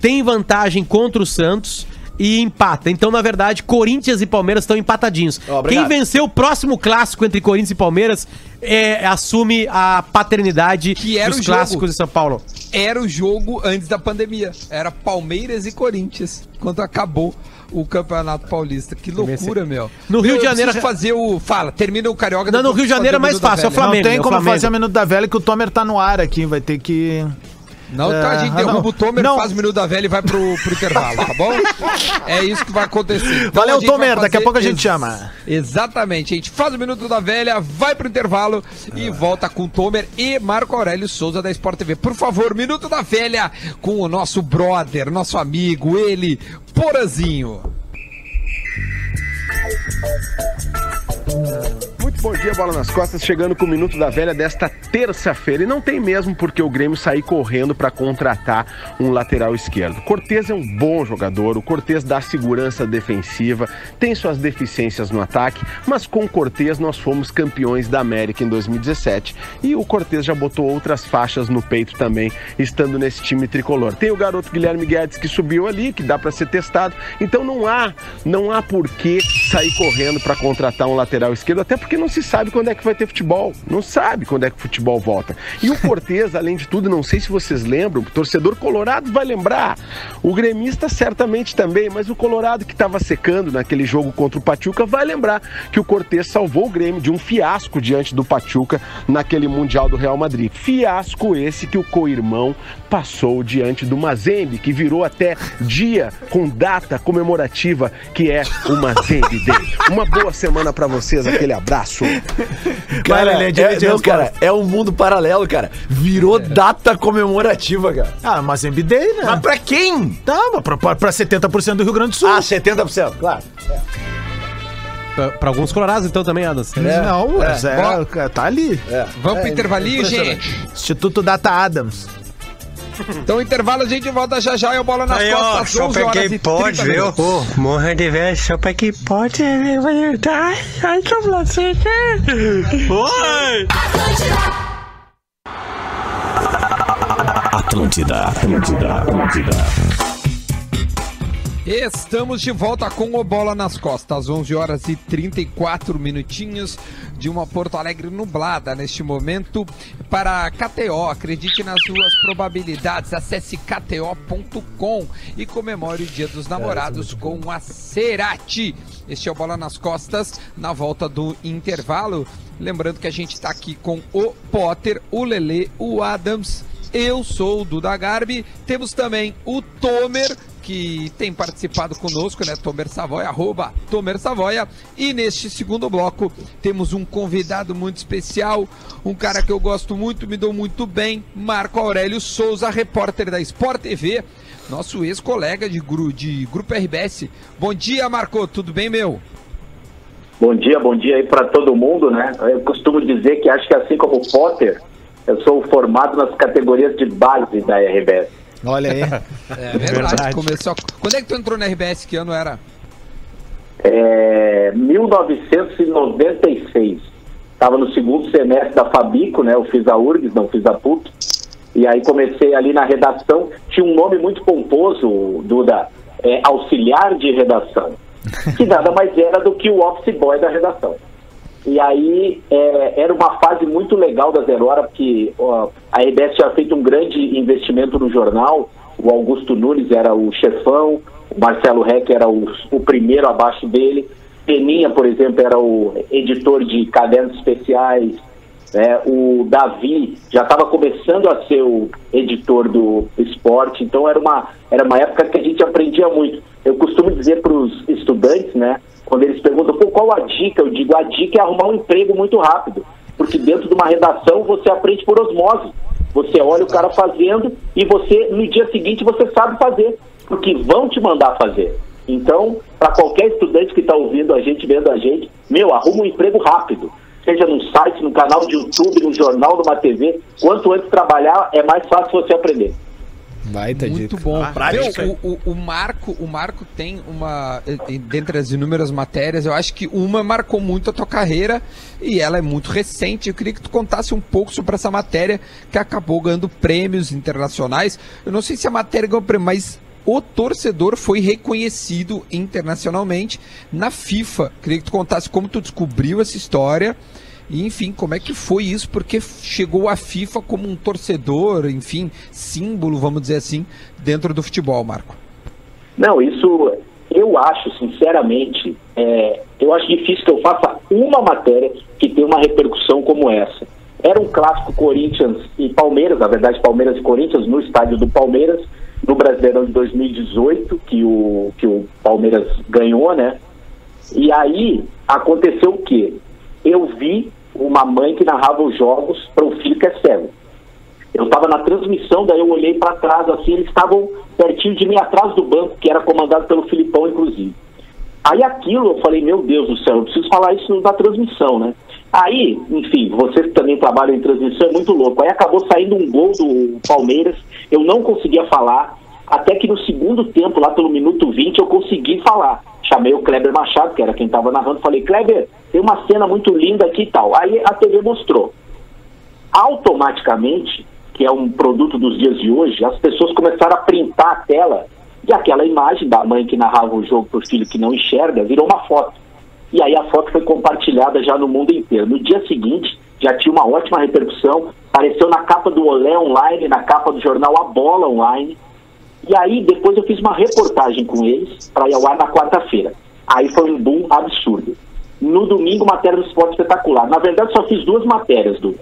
Tem vantagem contra o Santos. E empata. Então, na verdade, Corinthians e Palmeiras estão empatadinhos. Obrigado. Quem venceu o próximo clássico entre Corinthians e Palmeiras é, assume a paternidade Que era dos o jogo. clássicos de São Paulo. Era o jogo antes da pandemia. Era Palmeiras e Corinthians. Quando acabou o Campeonato Paulista. Que loucura, meu. No Rio Eu de Janeiro- fazer o. Fala, termina o Carioca. Não, no Rio de Janeiro é mais fácil, é o. Flamengo. não tem como Flamengo. fazer o Minuto da Velha que o Tomer tá no ar aqui. Vai ter que. Não, tá, a gente É, derruba não. o Tomer, Não. faz o minuto da velha e vai pro, pro intervalo, tá bom? É isso que vai acontecer. Então, Valeu, Tomer, daqui a pouco a gente chama. Exatamente, a gente faz o minuto da velha, vai pro intervalo e volta com Tomer e Marco Aurélio Souza da Sport TV. Por favor, minuto da velha com o nosso brother, nosso amigo, ele, Porazinho. Bom dia, bola nas costas, chegando com o Minuto da Velha desta terça-feira. E não tem mesmo porque o Grêmio sair correndo para contratar um lateral esquerdo. Cortez é um bom jogador, o Cortez dá segurança defensiva, tem suas deficiências no ataque, mas com o Cortez nós fomos campeões da América em 2017 e o Cortez já botou outras faixas no peito também, estando nesse time tricolor. Tem o garoto Guilherme Guedes que subiu ali, que dá para ser testado. Então não há, não há por que sair correndo para contratar um lateral esquerdo, até porque não se sabe quando é que vai ter futebol. Não sabe quando é que o futebol volta. E o Cortez, (laughs) além de tudo, não sei se vocês lembram, o torcedor colorado vai lembrar. O gremista certamente também, mas o colorado que estava secando naquele jogo contra o Pachuca vai lembrar que o Cortez salvou o Grêmio de um fiasco diante do Pachuca naquele Mundial do Real Madrid. Fiasco esse que o co-irmão passou diante do Mazembe, que virou até dia com data comemorativa, que é o Mazembe Day. Uma boa semana para vocês, aquele abraço. (laughs) Cara, Vai, Lelê, é, divide não, cara, é um mundo paralelo, cara. Virou data comemorativa, cara. Ah, mas MBD, né? Mas pra quem? Tá, mas pra, pra, pra 70% do Rio Grande do Sul. Ah, 70%, claro. Pra, pra alguns colorados, então, também, Adams. não, mas é, Bora. cara, tá ali. Vamos pro intervalinho, gente? Instituto Data Adams. Então, intervalo, a gente volta já já e o bola nas Aí, ó, costas, só 11 pra horas quem e pode, 30 viu? Pô, morra de velho, só pra quem pode, dar. Ai, que você Oi! Atlântida, Atlântida, Atlântida. Estamos de volta com o Bola nas Costas, 11 horas e 34 minutinhos de uma Porto Alegre nublada neste momento para KTO. Acredite nas suas probabilidades, acesse kto.com e comemore o Dia dos Namorados com a Cerati. Este é o Bola nas Costas na volta do intervalo. Lembrando que a gente está aqui com o Potter, o Lelê, o Adams. Eu sou o Duda Garbi. Temos também o Tomer, que tem participado conosco, né? Tomer Savoia, arroba Tomer Savoia. E neste segundo bloco temos um convidado muito especial, um cara que eu gosto muito, me dou muito bem, Marco Aurélio Souza, repórter da Sport TV, nosso ex-colega de, gru, de Grupo RBS. Bom dia, Marco, tudo bem, meu? Bom dia, bom dia aí para todo mundo, né? Eu costumo dizer que acho que assim como o Potter, eu sou formado nas categorias de base da RBS. Olha aí. É verdade, começou. Quando é que tu entrou na RBS? Que ano era? É, 1996. Estava no segundo semestre da Fabico, né? Eu fiz a URGS, não fiz a PUC. E aí comecei ali na redação. Tinha um nome muito pomposo, Duda, é, auxiliar de redação. Que nada mais era do que o office boy da redação. E aí é, era uma fase muito legal da Zero Hora, porque ó, a RBS tinha feito um grande investimento no jornal. O Augusto Nunes era o chefão, o Marcelo Reck era o, o primeiro abaixo dele. Peninha, por exemplo, era o editor de cadernos especiais. Né? o Davi já estava começando a ser o editor do esporte, então era uma, era uma época que a gente aprendia muito. Eu costumo dizer para os estudantes, né, quando eles perguntam qual a dica, eu digo a dica é arrumar um emprego muito rápido, porque dentro de uma redação você aprende por osmose. Você olha o cara fazendo e você no dia seguinte você sabe fazer, porque vão te mandar fazer. Então, para qualquer estudante que está ouvindo a gente, vendo a gente, meu, arruma um emprego rápido. Seja num site, no canal de YouTube, no jornal, numa TV. Quanto antes trabalhar, é mais fácil você aprender. Baita Muito dica. bom. prática. Meu, o, o, o Marco, o Marco tem uma, dentre as inúmeras matérias, eu acho que uma marcou muito a tua carreira e ela é muito recente. Eu queria que tu contasse um pouco sobre essa matéria que acabou ganhando prêmios internacionais. Eu não sei se a matéria ganhou prêmio, mas o torcedor foi reconhecido internacionalmente na FIFA. Queria que tu contasse como tu descobriu essa história e, enfim, como é que foi isso? Porque chegou a FIFA como um torcedor, enfim, símbolo, vamos dizer assim, dentro do futebol, Marco. Não, isso eu acho, sinceramente, é, eu acho difícil que eu faça uma matéria que tenha uma repercussão como essa. Era um clássico Corinthians e Palmeiras, na verdade, Palmeiras e Corinthians, no estádio do Palmeiras, no Brasileirão de 2018, que o, que o Palmeiras ganhou, né? E aí aconteceu o quê? Eu vi uma mãe que narrava os jogos para um filho que é cego. Eu estava na transmissão, daí eu olhei para trás, assim, eles estavam pertinho de mim, atrás do banco, que era comandado pelo Filipão, inclusive. Aí aquilo, eu falei, meu Deus do céu, eu preciso falar isso na transmissão, né? Aí, enfim, vocês que também trabalham em transmissão, é muito louco. Aí acabou saindo um gol do Palmeiras, eu não conseguia falar, até que no segundo tempo, lá pelo minuto 20, eu consegui falar. Chamei o Kleber Machado, que era quem estava narrando, falei, Kleber, tem uma cena muito linda aqui e tal. Aí a TV mostrou. Automaticamente, que é um produto dos dias de hoje, as pessoas começaram a printar a tela e aquela imagem da mãe que narrava o jogo para o filho que não enxerga virou uma foto. E aí a foto foi compartilhada já no mundo inteiro. No dia seguinte, já tinha uma ótima repercussão, apareceu na capa do Olé Online, na capa do jornal A Bola Online. E aí depois eu fiz uma reportagem com eles para ir ao ar na quarta-feira. Aí foi um boom absurdo. No domingo, matéria do esporte espetacular. Na verdade, só fiz duas matérias, do.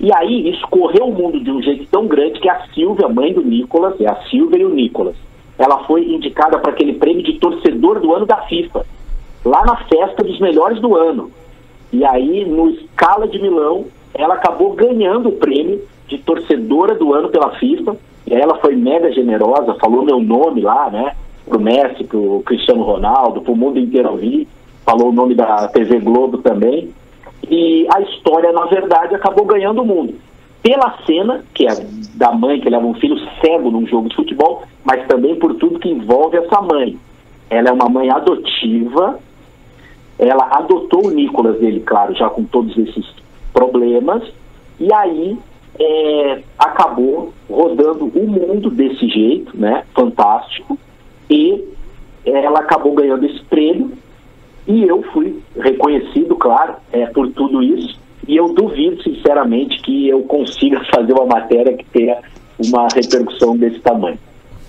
E aí, isso correu o mundo de um jeito tão grande que a Silvia, mãe do Nicolas, é a Silvia e o Nicolas, ela foi indicada para aquele prêmio de torcedor do ano da FIFA, lá na festa dos melhores do ano. E aí, no Scala de Milão, ela acabou ganhando o prêmio de torcedora do ano pela FIFA. E aí ela foi mega generosa, falou meu nome lá, né? Pro Messi, pro Cristiano Ronaldo, pro mundo inteiro ouvir. Falou o nome da TV Globo também. E a história, na verdade, acabou ganhando o mundo. Pela cena, que é da mãe que leva um filho cego num jogo de futebol, mas também por tudo que envolve essa mãe. Ela é uma mãe adotiva, ela adotou o Nicolas dele, claro, já com todos esses problemas, e aí é, acabou rodando o mundo desse jeito, né? Fantástico. E ela acabou ganhando esse prêmio. E eu fui reconhecido, claro, é, por tudo isso. E eu duvido, sinceramente, que eu consiga (laughs) fazer uma matéria que tenha uma repercussão desse tamanho.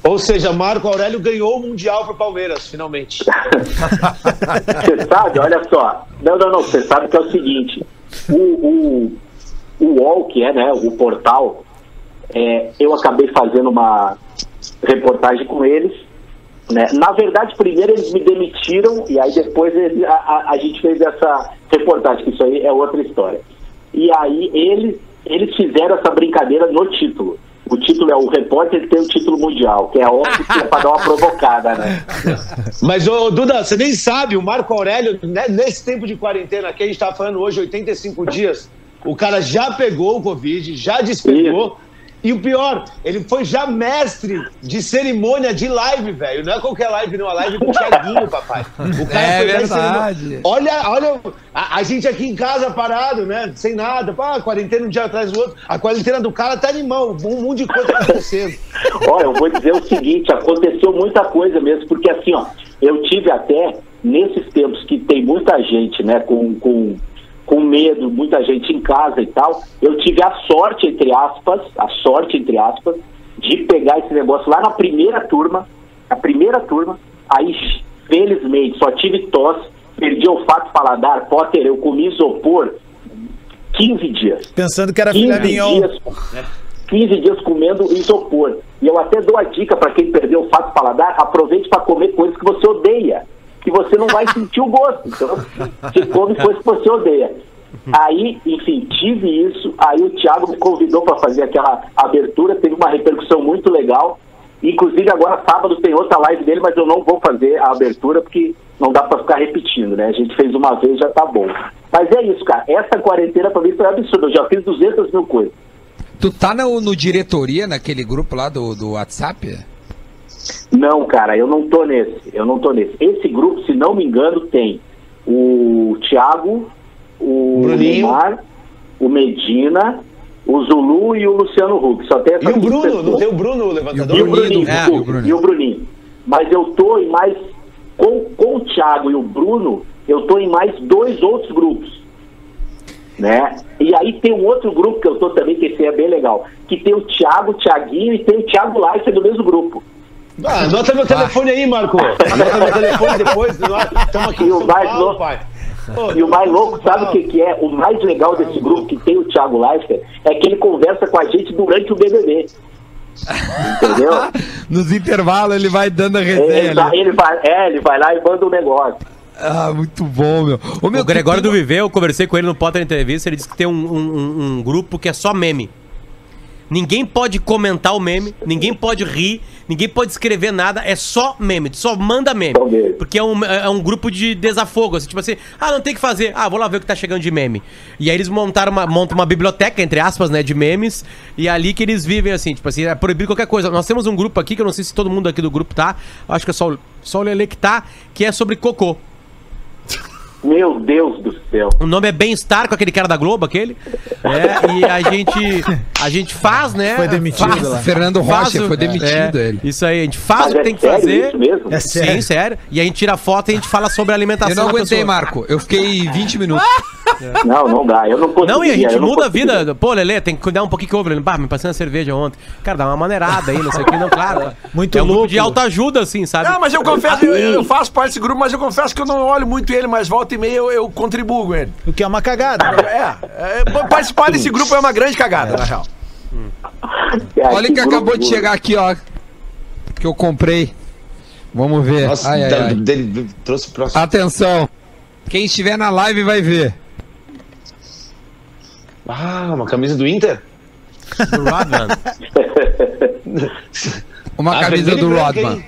Ou seja, Marco Aurélio ganhou o Mundial pro Palmeiras, finalmente. (laughs) Você sabe, olha só. Não, não, não. Você sabe que é o seguinte: o, o, o UOL, que é né, o portal, é, eu acabei fazendo uma reportagem com eles. Né? Na verdade, primeiro eles me demitiram e aí depois a, a- a gente fez essa reportagem, que isso aí é outra história. E aí eles, eles fizeram essa brincadeira no título. O título é o repórter tem o título mundial, que é óbvio que é pra dar uma provocada, né? (laughs) Mas, ô, Duda, você nem sabe, o Marco Aurélio, né, nesse tempo de quarentena que a gente tá falando hoje, 85 dias, o cara já pegou o Covid, já despegou. E o pior, ele foi já mestre de cerimônia de live, velho. Não é qualquer live, não. A live com o Thiaguinho, (laughs) papai. O cara É foi verdade. Olha, olha, a, a gente aqui em casa parado, né? Sem nada. Pá, quarentena um dia atrás do outro. A quarentena do cara tá animal. Um monte de coisa acontecendo. (laughs) Olha, eu vou dizer o seguinte, aconteceu muita coisa mesmo, porque assim, ó, eu tive até, nesses tempos que tem muita gente, né, com, com, com medo, muita gente em casa e tal, eu tive a sorte, entre aspas, a sorte, entre aspas, de pegar esse negócio lá na primeira turma, a primeira turma, aí, felizmente, só tive tosse, perdi olfato paladar, Potter, eu comi isopor 15 dias. Pensando que era filé 15 mignon. dias, 15 dias comendo isopor. E eu até dou a dica para quem perdeu o fato paladar, aproveite para comer coisas que você odeia, que você não vai sentir o gosto. Então, você come coisas que você odeia. Aí, enfim, tive isso. Aí o Thiago me convidou para fazer aquela abertura, teve uma repercussão muito legal. Inclusive agora sábado tem outra live dele, mas eu não vou fazer a abertura porque não dá para ficar repetindo, né? A gente fez uma vez, já tá bom. Mas é isso, cara. Essa quarentena pra mim foi absurda. Eu já fiz 200 mil coisas. Tu tá no, no diretoria, naquele grupo lá do, do WhatsApp? Não, cara, eu não tô nesse. Eu não tô nesse. Esse grupo, se não me engano, tem o Thiago, o Bruninho. Neymar, o Medina, o Zulu e o Luciano Huck. Só tem E o Bruno, pessoas. não tem o Bruno, o levantador? E o Bruninho, É, e o Bruninho. e o Bruninho. Mas eu tô em mais. Com, com o Thiago e o Bruno, eu tô em mais dois outros grupos. Né? E aí tem um outro grupo que eu tô também, que esse é bem legal. Que tem o Thiago, o Thiaguinho e tem o Thiago Leifert do mesmo grupo. Ah, anota meu telefone aí, Marco. (laughs) Anota meu telefone depois. Estamos aqui E em o São mais Paulo, louco- pai. Pô, E o mais louco, sabe o que, que é? O mais legal desse grupo que tem o Thiago Leifert é que ele conversa com a gente durante o BBB. Entendeu? (laughs) Nos intervalos ele vai dando a resenha Ele, vai- ali. ele vai, é, ele vai lá e manda um negócio. Ah, muito bom, meu. Ô, meu O Gregório que do tem- Viver, eu conversei com ele no Potter Entrevista, ele disse que tem um- um- um grupo que é só meme. Ninguém pode comentar o meme, ninguém pode rir, ninguém pode escrever nada, é só meme, só manda meme. Porque é um, é um grupo de desafogo, assim, tipo assim, ah, não tem o que fazer, ah, vou lá ver o que tá chegando de meme. E aí eles montaram uma, montam uma biblioteca, entre aspas, né, de memes, e é ali que eles vivem, assim, tipo assim, é proibido qualquer coisa. Nós temos um grupo aqui, que eu não sei se todo mundo aqui do grupo tá, acho que é só, só o Lele que tá, que é sobre cocô. Meu Deus do céu. O nome é Bem-Estar com aquele cara da Globo, aquele. É, e a gente, a gente faz, né? Foi demitido faz, lá. Fernando Rocha o- foi demitido é, ele. Isso aí, a gente faz Mas o que é tem que sério fazer. isso mesmo? É Sim, sério. sério. E a gente tira foto e a gente fala sobre a alimentação Eu não aguentei. Marco. Eu fiquei 20 minutos. (laughs) Não, não dá. Eu não consigo. Não, e a gente muda a vida. Pô, Lelê, tem que cuidar um pouquinho que. Ele, Bah, me passei uma cerveja ontem. Cara, dá uma maneirada aí, não sei o que. Não, claro. Muito é um grupo louco. de autoajuda, assim, sabe? Não, mas eu confesso, eu, eu faço parte desse grupo, mas eu confesso que eu não olho muito ele, mas volta e meia eu, eu contribuo com ele. O que é uma cagada. É, é, participar desse grupo é uma grande cagada, na real. É, Olha que acabou de chegar aqui, ó. Que eu comprei. Vamos ver. Nossa, Ai, ai, ai. dele trouxe o próximo. Atenção. Quem estiver na live vai ver. Ah, uma camisa do Inter? Do Rodman. Uma Ah, camisa do Rodman.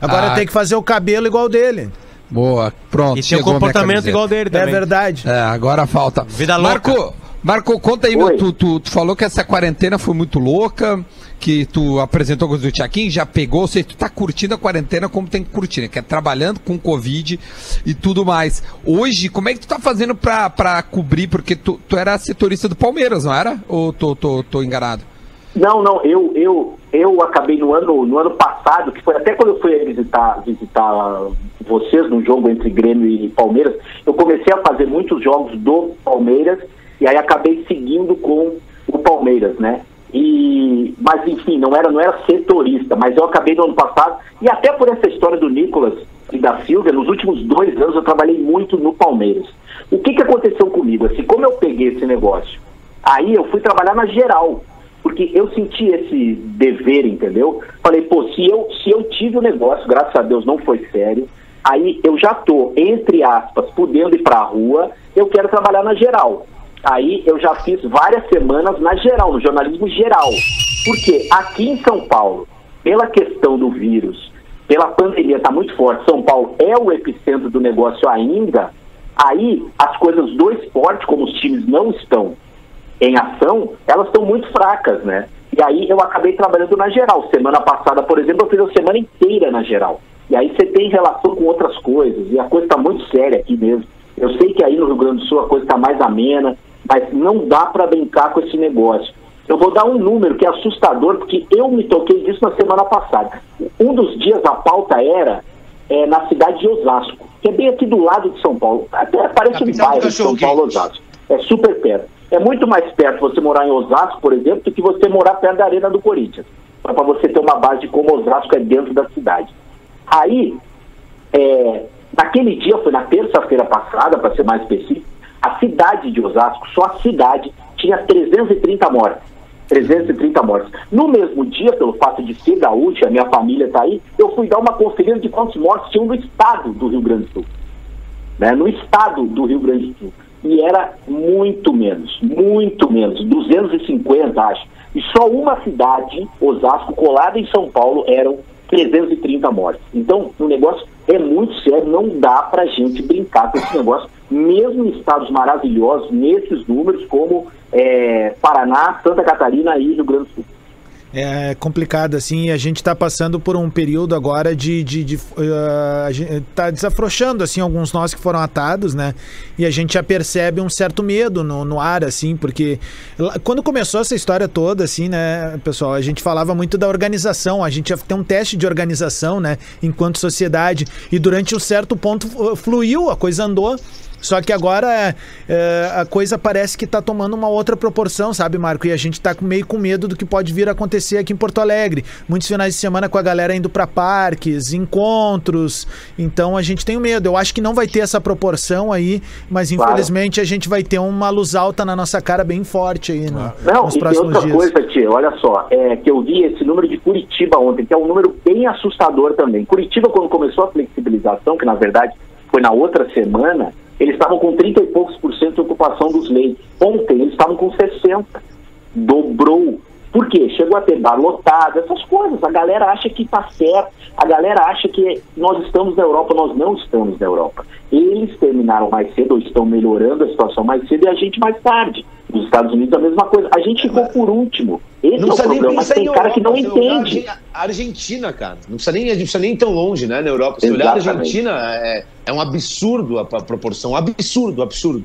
Agora Ah. tem que fazer o cabelo igual dele. Boa, pronto. E tem um comportamento igual dele É também. verdade. É, agora falta. Vida louca. Marco, Marco, conta aí, meu. Tu, tu, tu falou que essa quarentena foi muito louca, que tu apresentou coisa do Tiaquinho, já pegou, ou seja, tu tá curtindo a quarentena como tem que curtir, né? Que é trabalhando com Covid e tudo mais. Hoje, como é que tu tá fazendo pra, pra cobrir? Porque tu, tu era setorista do Palmeiras, não era? Ou tô, tô, tô enganado? Não, não, eu, eu, eu acabei no ano, no ano passado, que foi até quando eu fui visitar, visitar vocês num jogo entre Grêmio e Palmeiras, eu comecei a fazer muitos jogos do Palmeiras e aí acabei seguindo com o Palmeiras, né? E, mas enfim, não era, não era setorista, mas eu acabei no ano passado, e até por essa história do Nicolas e da Silvia, nos últimos dois anos eu trabalhei muito no Palmeiras. O que, que aconteceu comigo? Assim, como eu peguei esse negócio? Aí eu fui trabalhar na geral, porque eu senti esse dever, entendeu? Falei, pô, se eu, se eu tive o negócio, graças a Deus não foi sério, aí eu já tô, entre aspas, podendo ir pra rua, eu quero trabalhar na geral. Aí eu já fiz várias semanas na geral, no jornalismo geral. Porque aqui em São Paulo, pela questão do vírus, pela pandemia está muito forte, São Paulo é o epicentro do negócio ainda, aí as coisas do esporte, como os times não estão em ação, elas estão muito fracas, né? E aí eu acabei trabalhando na geral. Semana passada, por exemplo, eu fiz a semana inteira na geral. E aí você tem relação com outras coisas, e a coisa está muito séria aqui mesmo. Eu sei que aí no Rio Grande do Sul a coisa está mais amena, mas não dá para brincar com esse negócio. Eu vou dar um número que é assustador, porque eu me toquei disso na semana passada. Um dos dias a pauta era é, na cidade de Osasco, que é bem aqui do lado de São Paulo. Até parece um Capital bairro de São. Paulo, Osasco. É super perto. É muito mais perto você morar em Osasco, por exemplo, do que você morar perto da Arena do Corinthians. Para você ter uma base de como Osasco é dentro da cidade. Aí, é, naquele dia, foi na terça-feira passada, para ser mais específico, a cidade de Osasco, só a cidade, tinha 330 mortes. 330 mortes. No mesmo dia, pelo fato de ser gaúcho, a minha família está aí, eu fui dar uma conferida de quantos mortes tinham no estado do Rio Grande do Sul. Né? No estado do Rio Grande do Sul. E era muito menos, muito menos, 250, acho. E só uma cidade, Osasco, colada em São Paulo, eram 330 mortes. Então, o negócio é muito sério, não dá pra gente brincar com esse negócio, mesmo em estados maravilhosos, nesses números, como é, Paraná, Santa Catarina e Rio Grande do Sul. É complicado, assim, e a gente está passando por um período agora de. de, de uh, tá desafrouxando, assim, alguns nós que foram atados, né? E a gente já percebe um certo medo no, no ar, assim, porque quando começou essa história toda, assim, né, pessoal, a gente falava muito da organização, a gente ia ter um teste de organização, né, enquanto sociedade, e durante um certo ponto fluiu, a coisa andou. Só que agora é, é, a coisa parece que tá tomando uma outra proporção, sabe, Marco? E a gente tá com- meio com medo do que pode vir a acontecer aqui em Porto Alegre. Muitos finais de semana com a galera indo pra parques, encontros. Então a gente tem medo. Eu acho que não vai ter essa proporção aí, mas Claro. infelizmente a gente vai ter uma luz alta na nossa cara bem forte aí no- Não, nos e tem próximos outra dias. coisa, tia, olha só, é que eu vi esse número de Curitiba ontem, que é um número bem assustador também. Curitiba, quando começou a flexibilização, que na verdade foi na outra semana, eles estavam com 30 e poucos por cento de ocupação dos leitos. Ontem eles estavam com 60. Dobrou. Por quê? Chegou a ter bar lotado, essas coisas. A galera acha que está certo, a galera acha que nós estamos na Europa, nós não estamos na Europa. Eles terminaram mais cedo, ou estão melhorando a situação mais cedo, e a gente mais tarde. Nos Estados Unidos a mesma coisa. A gente ficou por último. Esse Não é o precisa nem problema, mas tem em cara que não Europa, você olhar entende. a Argentina, cara. Não precisa nem, gente precisa nem tão longe, né, na Europa. Se olhar a Exatamente. Argentina, é, é um absurdo a, a proporção. Absurdo, absurdo.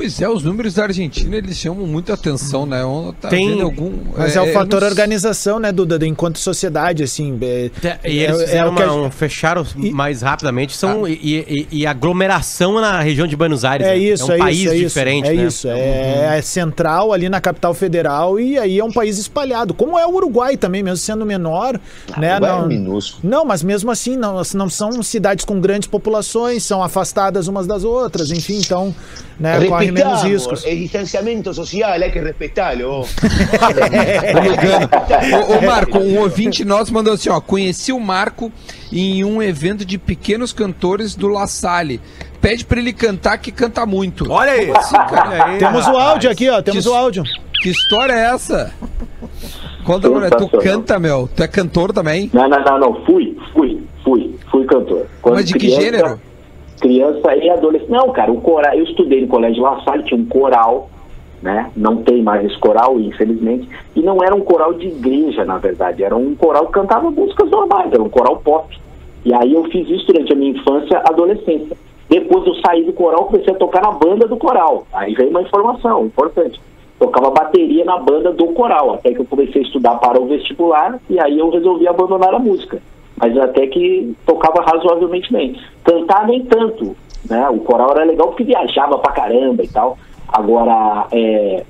Pois é, os números da Argentina eles chamam muita atenção, né? Tá Tem- algum, Mas é, o fator não- organização, né, Duda, enquanto sociedade, assim. É, E eles é- é a uma- gente- um- fecharam mais rapidamente. São, e, e- e aglomeração na região de Buenos Aires. É né? isso, é é, um país isso, é diferente, isso. É né? isso, é, é central ali na capital federal e aí é um país espalhado. Como é o Uruguai também, mesmo sendo menor, né? Uruguai é Não, minúsculo. não, mas mesmo assim, não, não são cidades com grandes populações, são afastadas umas das outras, enfim, então, né, corre menos riscos. el distanciamiento social, hay que respetarlo. (laughs) Ô, ô, Marco, um ouvinte nosso mandou assim, ó, conheci o Marco em um evento de pequenos cantores do La Salle. Pede pra ele cantar que canta muito. Olha aí. Assim, cara, Temos o áudio aqui, ó, temos Que- o áudio. que história é essa? Conta nós, tu canta, meu. Tu é cantor também? Não, não, não, não. Fui, fui, fui, fui cantor. Quando Mas de que gênero? Criança e adolescente. Não, cara, o coral. Eu estudei no colégio La Salle, tinha um coral, né? Não tem mais esse coral, infelizmente. E não era um coral de igreja, na verdade. Era um coral que cantava músicas normais, era um coral pop. E aí eu fiz isso durante a minha infância adolescência. Depois eu saí do coral comecei a tocar na banda do coral. Aí veio uma informação importante. Tocava bateria na banda do coral, até que eu comecei a estudar para o vestibular e aí eu resolvi abandonar a música. Mas até que tocava razoavelmente bem. Cantar nem tanto, né? O coral era legal porque viajava pra caramba e tal. Agora, é,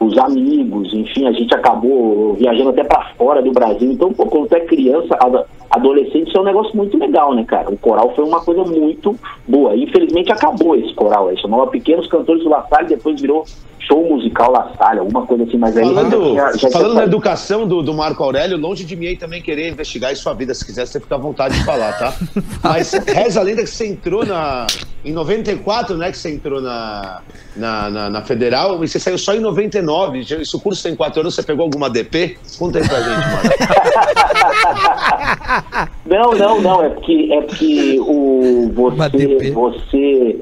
os amigos, enfim, a gente acabou viajando até pra fora do Brasil. Então, pô, quando tu é criança, ado- adolescente, isso é um negócio muito legal, né, cara? O coral foi uma coisa muito boa. Infelizmente acabou esse coral aí, chamava Pequenos Cantores do La Salle, depois virou show musical La Salle, alguma coisa assim, mas aí Falando, já- já- falando na educação do, do Marco Aurélio, longe de mim aí também querer investigar em sua vida. Se quiser, você fica à vontade de falar, tá? (laughs) Mas reza a lenda que você entrou na. Em 94, né? Que você entrou na, na, na, na Federal e você saiu só em 99. Já- Se o curso tem quatro anos, você pegou alguma DP? Conta aí pra gente, mano. (laughs) Não, não, não, é porque, é porque o, você, você,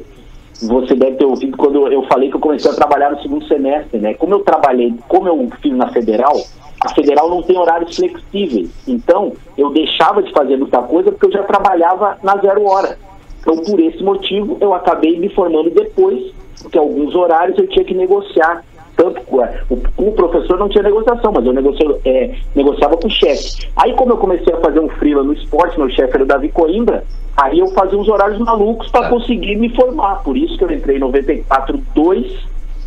você deve ter ouvido quando eu falei que eu comecei a trabalhar no segundo semestre, né? Como eu trabalhei, como eu fiz na Federal, a Federal não tem horários flexíveis. Então, eu deixava de fazer muita coisa porque eu já trabalhava na zero hora. Então, por esse motivo, eu acabei me formando depois, porque alguns horários eu tinha que negociar. Tanto o, o professor não tinha negociação, mas eu negocio, é, negociava com o chefe. Aí, como eu comecei a fazer um freela no esporte, meu chefe era o Davi Coimbra, aí eu fazia uns horários malucos para conseguir me formar. Por isso que eu entrei em 94-2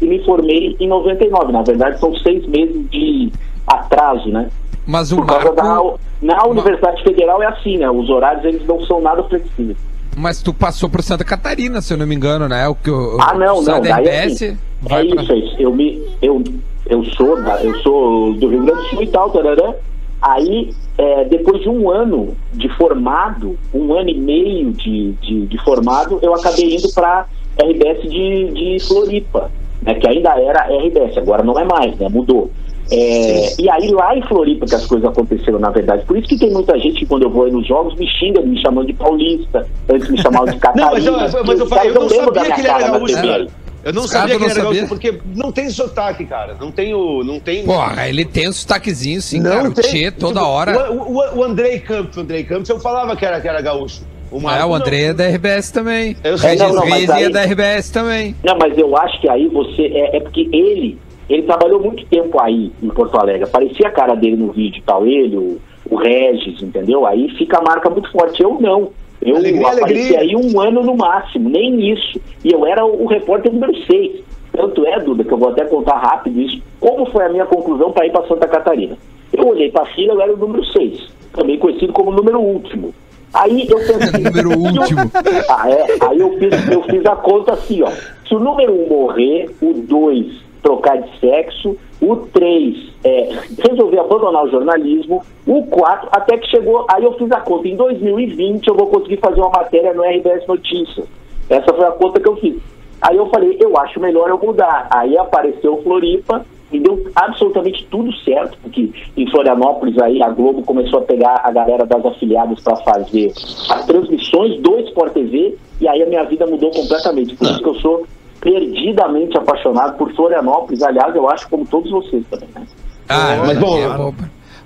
e me formei em 99. Na verdade, são seis meses de atraso, né? Mas o Por causa Marco. da, na Universidade Federal é assim, né? Os horários eles não são nada flexíveis. Mas tu passou por Santa Catarina, se eu não me engano, né? O que o, Ah, não, não. da Daí, RBS, assim, vai é pra- isso, é isso. Eu, me, eu, eu, sou, da- eu sou do Rio Grande do Sul e tal, tarará. Aí, é, depois de um ano de formado, um ano e meio de, de, de formado, eu acabei indo para RBS de, de Floripa, né, que ainda era RBS, agora não é mais, né, mudou. É, e aí lá em Floripa que as coisas aconteceram, na verdade. Por isso que tem muita gente que quando eu vou aí nos jogos me xinga, me chamando de paulista, antes me chamavam de (laughs) Não, Catarina. mas eu, mas eu, eu não lembram da sabia minha que ele era gaúcho. Eu não Os sabia que ele era não gaúcho, sabia? porque não tem sotaque, cara. Não tem o. Não tem. Porra, ele tem um sotaquezinho, sim, não cara. O tem. Tchê toda Tipo, hora. O, o, o Andrei Campos, o Andrei Campos, eu falava que era, que era gaúcho. O É, o não. André é da RBS também. Eu O sei. Regis Não, não, mas é aí- da RBS também. Não, mas eu acho que aí você. É, é porque ele. Ele trabalhou muito tempo aí em Porto Alegre. Aparecia a cara dele no vídeo e tal, ele, o, o Regis, entendeu? Aí fica a marca muito forte. Eu não. Eu Alegria, apareci alegria. aí um ano no máximo, nem isso. E eu era o, repórter número 6. Tanto é, Duda, que eu vou até contar rápido isso. Como foi a minha conclusão para ir para Santa Catarina? Eu olhei para a fila, eu era o número 6, também conhecido como número último. Aí eu pensei. (laughs) Número último. Ah, é? Aí eu fiz, eu fiz a conta assim, ó. Se o número 1 um morrer, o 2 trocar de sexo, o 3 é, resolver abandonar o jornalismo, o 4 até que chegou, aí eu fiz a conta, em 2020 eu vou conseguir fazer uma matéria no RBS Notícias. Essa foi a conta que eu fiz. Aí eu falei, eu acho melhor eu mudar. Aí apareceu o Floripa e deu absolutamente tudo certo, porque em Florianópolis aí a Globo começou a pegar a galera das afiliadas para fazer as transmissões do Sport TV e aí a minha vida mudou completamente. Por isso que eu sou perdidamente apaixonado por Florianópolis. Aliás, eu acho como todos vocês também. Né? Ah, mas bom, é bom.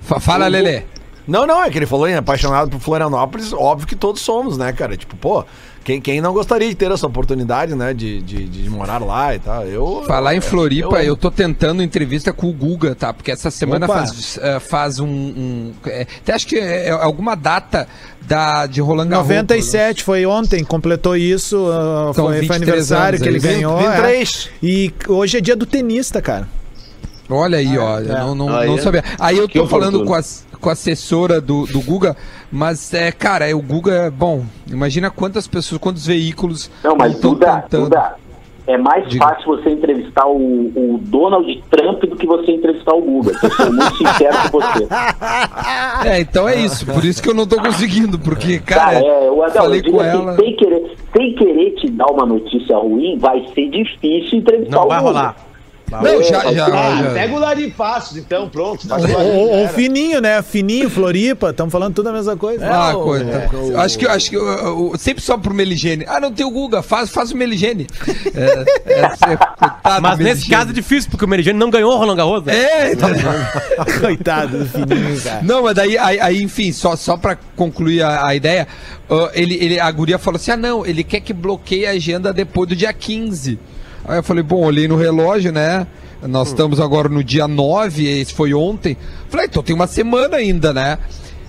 Fa- Fala, Lelê. Não, não, é que ele falou em apaixonado por Florianópolis, óbvio que todos somos, né, cara? Tipo, pô, quem, quem não gostaria de ter essa oportunidade, né, de, de, de morar lá e tal? Eu. Falar em Floripa, eu- eu, tô tentando entrevista com o Guga, tá? Porque essa semana Opa. faz, eh, faz um. um é, até acho que é alguma data da, de Roland Garros. 97 foi ontem, completou isso, ah, São foi, 23 foi aniversário anos que ele ganhou. 23. é. E hoje é dia do tenista, cara. Olha aí, ó. Eu não, não, Aí não é. sabia. Aí eu Que tô falando com a, com a assessora do, do Guga, mas é, cara, é, o Guga, bom, imagina quantas pessoas, quantos veículos Não, mas Duda. Duda, é mais Diga. fácil você entrevistar o, o Donald Trump do que você entrevistar o Guga. Eu sou muito sincero com você. (laughs) É, então é isso. Por isso que eu não tô conseguindo, porque, cara, Cara, é, Adão, falei eu digo com assim, ela. sem, querer, sem querer te dar uma notícia ruim, vai ser difícil entrevistar Não o vai Guga. rolar. Não, já, já, Ah, já. pega o Lari Passos, então, pronto. Faz o ou era. fininho, né? Fininho, Floripa, estamos falando tudo a mesma coisa. Ah, o- coisa. o- acho que, acho que uh, sempre só pro Meligene. Ah, não tem o Guga, faz, faz o Meligene. (laughs) É, é, é, coitado Mas nesse Meligene. caso é difícil, porque o Meridiano não ganhou o Roland Garros, né? É, então- (laughs) Coitado do fininho, cara. Não, mas daí, aí, aí, enfim, só, só pra concluir a, a ideia, uh, ele, ele, a guria falou assim: ah, não, ele quer que bloqueie a agenda depois do dia 15. Aí eu falei: bom, olhei no relógio, né? Nós estamos agora no dia 9, esse foi ontem. Falei: então tem uma semana ainda, né?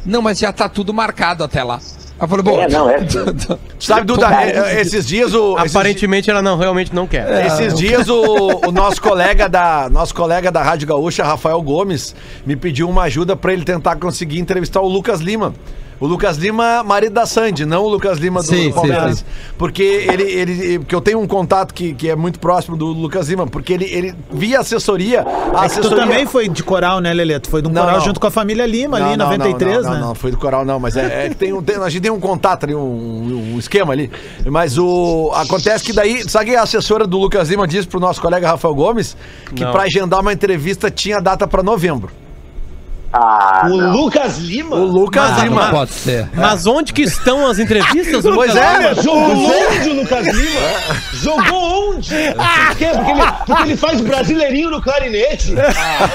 Não, mas já tá tudo marcado até lá. Aí eu falei: bom. É, não, é. (laughs) Sabe, Duda, é- é- esses dias o. esses- Aparentemente ela não, realmente não quer. É. Esses dias o, o nosso colega da nosso colega da Rádio Gaúcha, Rafael Gomes, me pediu uma ajuda pra ele tentar conseguir entrevistar o Lucas Lima. O Lucas Lima, marido da Sandy, não o Lucas Lima do Sim, sim, Palmeiras. sim. Porque ele, ele. Porque eu tenho um contato que, que é muito próximo do Lucas Lima, porque ele, ele via assessoria. A É que tu assessoria... também foi de coral, né, Lelê? Tu foi de um Não, coral não. junto com a família Lima ali, em Não, não, 93, não, não, né? Não, não, foi do coral, não, mas é, é que tem um, tem- a gente tem um contato ali, um, um esquema ali. Mas o. Acontece que daí, sabe que a assessora do Lucas Lima disse pro nosso colega Rafael Gomes que Não. pra agendar uma entrevista tinha data pra novembro. Ah, O não. Lucas Lima? O Lucas Mas- Lima. Pode ser. Mas onde que estão as entrevistas? Pois Lucas? é, Olha, jogou onde o Lucas Lima? (laughs) Jogou onde? Por quê? Porque ele, porque ele faz brasileirinho no clarinete. Ah,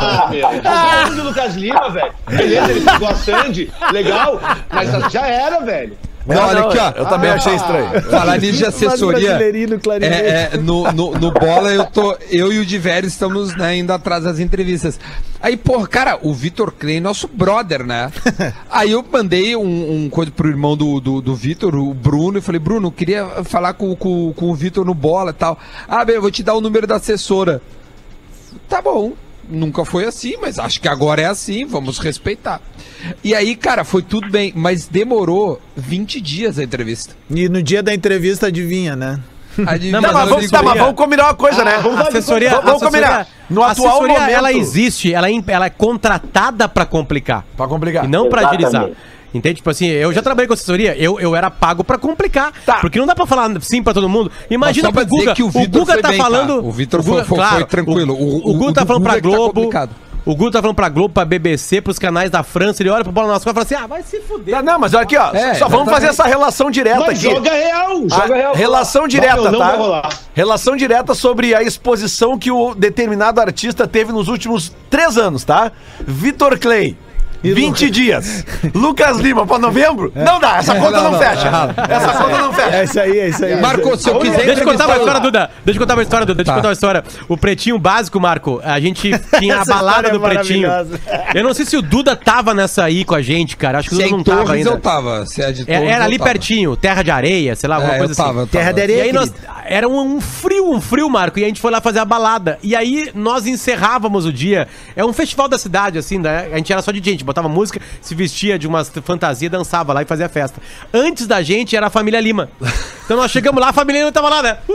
ah, meu. Jogou onde o Lucas Lima, velho? Beleza, ele pegou a Sandy, legal, mas já era, velho. Não, olha aqui, ó. Eu também achei estranho. Falar nisso de assessoria. É, é, no, no, no bola, eu tô. Eu e o Diverio estamos né, indo atrás das entrevistas. Aí, pô, cara, o Vitor Klein, nosso brother, né? (laughs) Aí eu mandei um, um coisa pro irmão do, do, do Vitor, o Bruno, e falei, Bruno, queria falar com, com, com o Vitor no bola e tal. Ah, bem, eu vou te dar o número da assessora. Tá bom. Nunca foi assim, mas acho que agora é assim, vamos respeitar. E aí, cara, foi tudo bem, mas demorou 20 dias a entrevista. E no dia da entrevista, adivinha, né? (laughs) Adivinha, Tá, mas vamos, tá, mas vamos combinar uma coisa, né? A assessoria, Vamos- vamos assessoria- combinar. No a atual assessoria, momento- ela existe, ela é, ela é contratada pra complicar. Pra complicar. E não pra Exatamente. agilizar. Entende? Tipo assim, eu já trabalhei com assessoria, eu, eu era pago pra complicar. Tá. Porque não dá pra falar sim pra todo mundo. Imagina só que pra o Guga, o Guga foi tá bem, falando. tá? O Vitor Guga- foi- foi- foi tranquilo. O, O- o, Guga o tá do falando pra Guga tá Globo. complicado. O Guga tá falando pra Globo, pra BBC, pros canais da França, ele olha pro bola nas costas e fala assim: ah, vai se fuder. Não, não, mas olha aqui, ó. É, só vamos fazer essa relação direta Mas aqui. joga real, joga real. relação Vai direta, não tá? vai rolar. Relação direta sobre a exposição que o determinado artista teve nos últimos três anos, tá? Vitor Clay. 20 dias. Lucas Lima pra novembro? Não dá, essa conta Não, não, não, fecha. errado. Essa conta não fecha. É isso aí, é isso aí. Marco, se eu quiser Deixa eu contar uma história, Duda. Deixa eu contar uma história, Duda. Deixa eu Tá. contar uma história. O Pretinho Básico, Marco, a gente tinha a balada é do Pretinho. Eu não sei se o Duda tava nessa aí com a gente, cara. Acho que o é Duda não tava ainda. eu tava. Se é de É- Torres, Era eu ali tava. pertinho, terra de areia, sei lá, alguma É, coisa eu tava, assim. Terra de areia, E aí nós. Era um frio, um frio, Marco. E a gente foi lá fazer a balada. E aí nós encerrávamos o dia. É um festival da cidade, assim, né? A gente era só de gente, botava música, se vestia de umas fantasias, dançava lá e fazia festa. Antes da gente era a família Lima. Então nós chegamos lá, a família Lima tava lá, né? (laughs)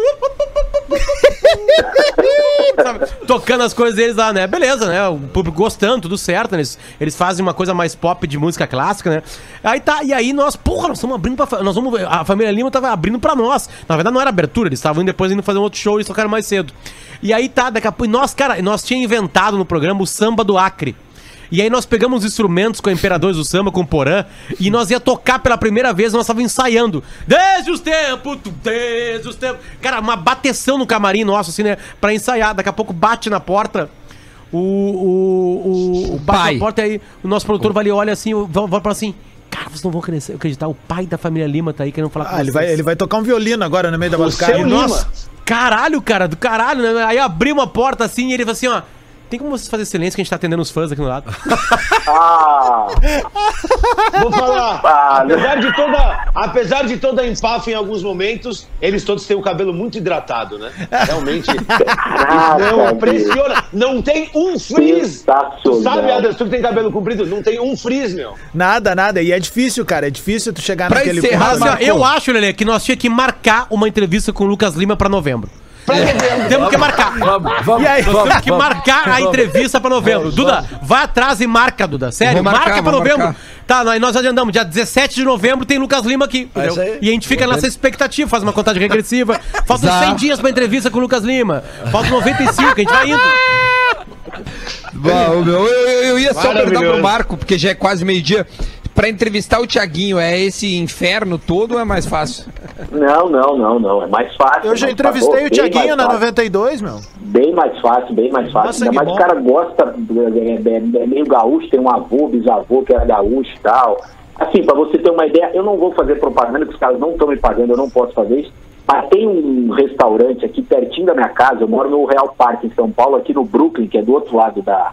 Sabe? Tocando as coisas deles lá, né? Beleza, né? O público gostando, tudo certo. né? Eles, eles fazem uma coisa mais pop de música clássica, né? Aí tá, e aí nós, porra, nós estamos abrindo pra. Nós vamos, a família Lima tava abrindo pra nós. Na verdade, não era abertura, eles estavam depois indo fazer um outro show e tocaram mais cedo. E aí tá, daqui a pouco. Nós, cara, nós tínhamos inventado no programa o samba do Acre. E aí nós pegamos os instrumentos com Imperadores do Samba, com o Porã, e nós ia tocar pela primeira vez, nós estávamos ensaiando. Desde os tempos, desde os tempos. Cara, uma bateção no camarim nosso, assim, né? Pra ensaiar. Daqui a pouco bate na porta. O. O. O, o bate pai. na porta e aí o nosso produtor vai ali, olha assim, vai falar assim. Cara, vocês não vão acreditar, o pai da família Lima tá aí querendo falar Ah, ele vai, ele vai tocar um violino agora no meio da O bancada. e Lima. caralho, cara, do caralho, né? Aí abriu uma porta assim e ele falou assim, ó. Tem como vocês fazer silêncio que a gente tá atendendo os fãs aqui no lado? Ah, Vou falar, Ah, apesar de toda, apesar de toda a empafe em alguns momentos, eles todos têm o cabelo muito hidratado, né? Realmente, (laughs) caraca, não impressiona. Não tem um frizz. Tu sabe, Adams, tu que tem cabelo comprido, não tem um frizz, meu. Nada, nada. E é difícil, cara. É difícil tu chegar Pra naquele encerrar. Assim, eu acho, Lelê, que nós tínhamos que marcar uma entrevista com o Lucas Lima pra novembro. Temos que marcar. Vamos, vamos, E aí? vamos, Temos que vamos. marcar a entrevista pra novembro. Duda, vai atrás e marca, Duda. Sério, Vou marcar, marca pra vou novembro. marcar. Tá, nós, nós agendamos. Dia 17 de novembro tem Lucas Lima aqui. É isso aí. E a gente fica nessa expectativa, faz uma contagem regressiva. (laughs) Faltam Exato. 100 dias pra entrevista com o Lucas Lima. Faltam 95, a gente vai indo. Bom, meu, eu, eu- eu ia só perguntar Maravilhoso. pro Marco, porque já é quase meio-dia. Pra entrevistar o Thiaguinho, é esse inferno todo ou é mais fácil? Não, não, não, não. É mais fácil. Eu já entrevistei fácil. o mais na fácil. 92, meu. Bem mais fácil, bem mais fácil. Nossa, Ainda mais bom. o cara gosta, é, é- é meio gaúcho, tem um avô, bisavô que era gaúcho e tal. Assim, pra você ter uma ideia, eu não vou fazer propaganda, porque os caras não estão me pagando, eu não posso fazer isso. Mas tem um restaurante aqui pertinho da minha casa, eu moro no Real Parque em São Paulo, aqui no Brooklyn, que é do outro lado da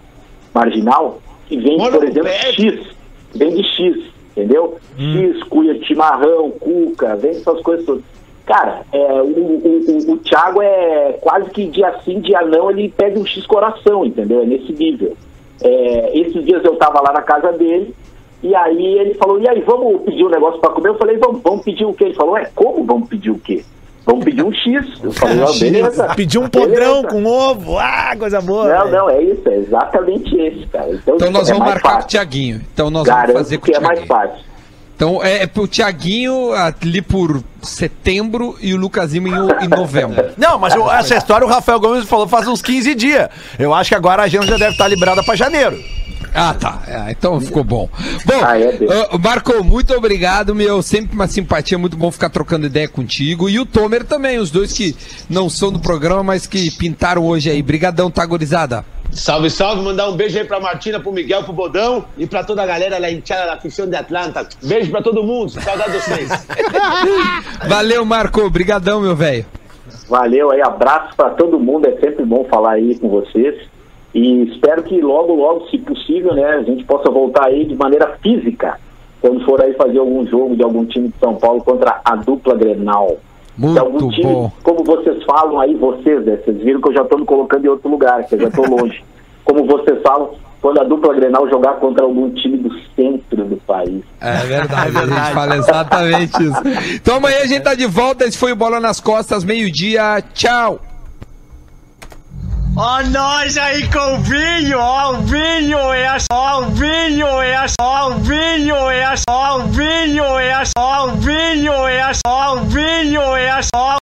Marginal, que vende, Mora por exemplo, pé. X. Vende X, entendeu? X, cuia de chimarrão, cuca, vende essas coisas todas. Cara, é, o, o, o, o Thiago é quase que dia sim, dia não, ele pede um X coração, entendeu? É nesse nível. É, esses dias eu tava lá na casa dele, E aí ele falou, e aí, vamos pedir um negócio pra comer? Eu falei, vamos, vamos pedir o quê? Ele falou, é, como vamos pedir o quê? Vamos pedir um X. Eu falei, ó, beleza. Pedir um podrão beleza. com ovo. Ah, coisa boa. Não, velho. não, é isso, é exatamente esse, cara. Então, Então nós é vamos marcar com o fácil. Thiaguinho. Então nós vamos Garanto fazer com que o é mais Thiaguinho. fácil. Então é pro Thiaguinho ali por setembro e o Lucas Lima em, em novembro. Não, mas o- essa história o Rafael Gomes falou faz uns 15 dias. Eu acho que agora a agenda já deve estar liberada pra janeiro. Ah, tá. É, então ficou bom. Bom, Ah, é ah, Marco, muito obrigado, meu. Sempre uma simpatia, muito bom ficar trocando ideia contigo. E o Tomer também, os dois que não são do programa, mas que pintaram hoje aí. Brigadão, tá, gurizada? Salve, salve, mandar um beijo aí pra Martina, pro Miguel, pro Bodão e pra toda a galera lá hinchada da afição de Atlanta. Beijo pra todo mundo, saudade de vocês. (laughs) Valeu, Marco. Brigadão, meu velho. Valeu aí, abraço pra todo mundo, é sempre bom falar aí com vocês. E espero que logo, logo, se possível, né, a gente possa voltar aí de maneira física, quando for aí fazer algum jogo de algum time de São Paulo contra a dupla Grenal. De algum Muito time, bom. como vocês falam aí, vocês, né? Vocês viram que eu já estou me colocando em outro lugar, que eu já estou longe. (laughs) Como vocês falam, quando a dupla Grenal jogar contra algum time do centro do país. É verdade, (laughs) a gente fala exatamente isso. Então amanhã a gente tá de volta. Esse foi o Bola nas Costas, meio-dia. Tchau. Ó nós aí com o vinho, ó o vinho é a ó o vinho é a ó o vinho é a ó o vinho é a ó o vinho é a ó o vinho é a ó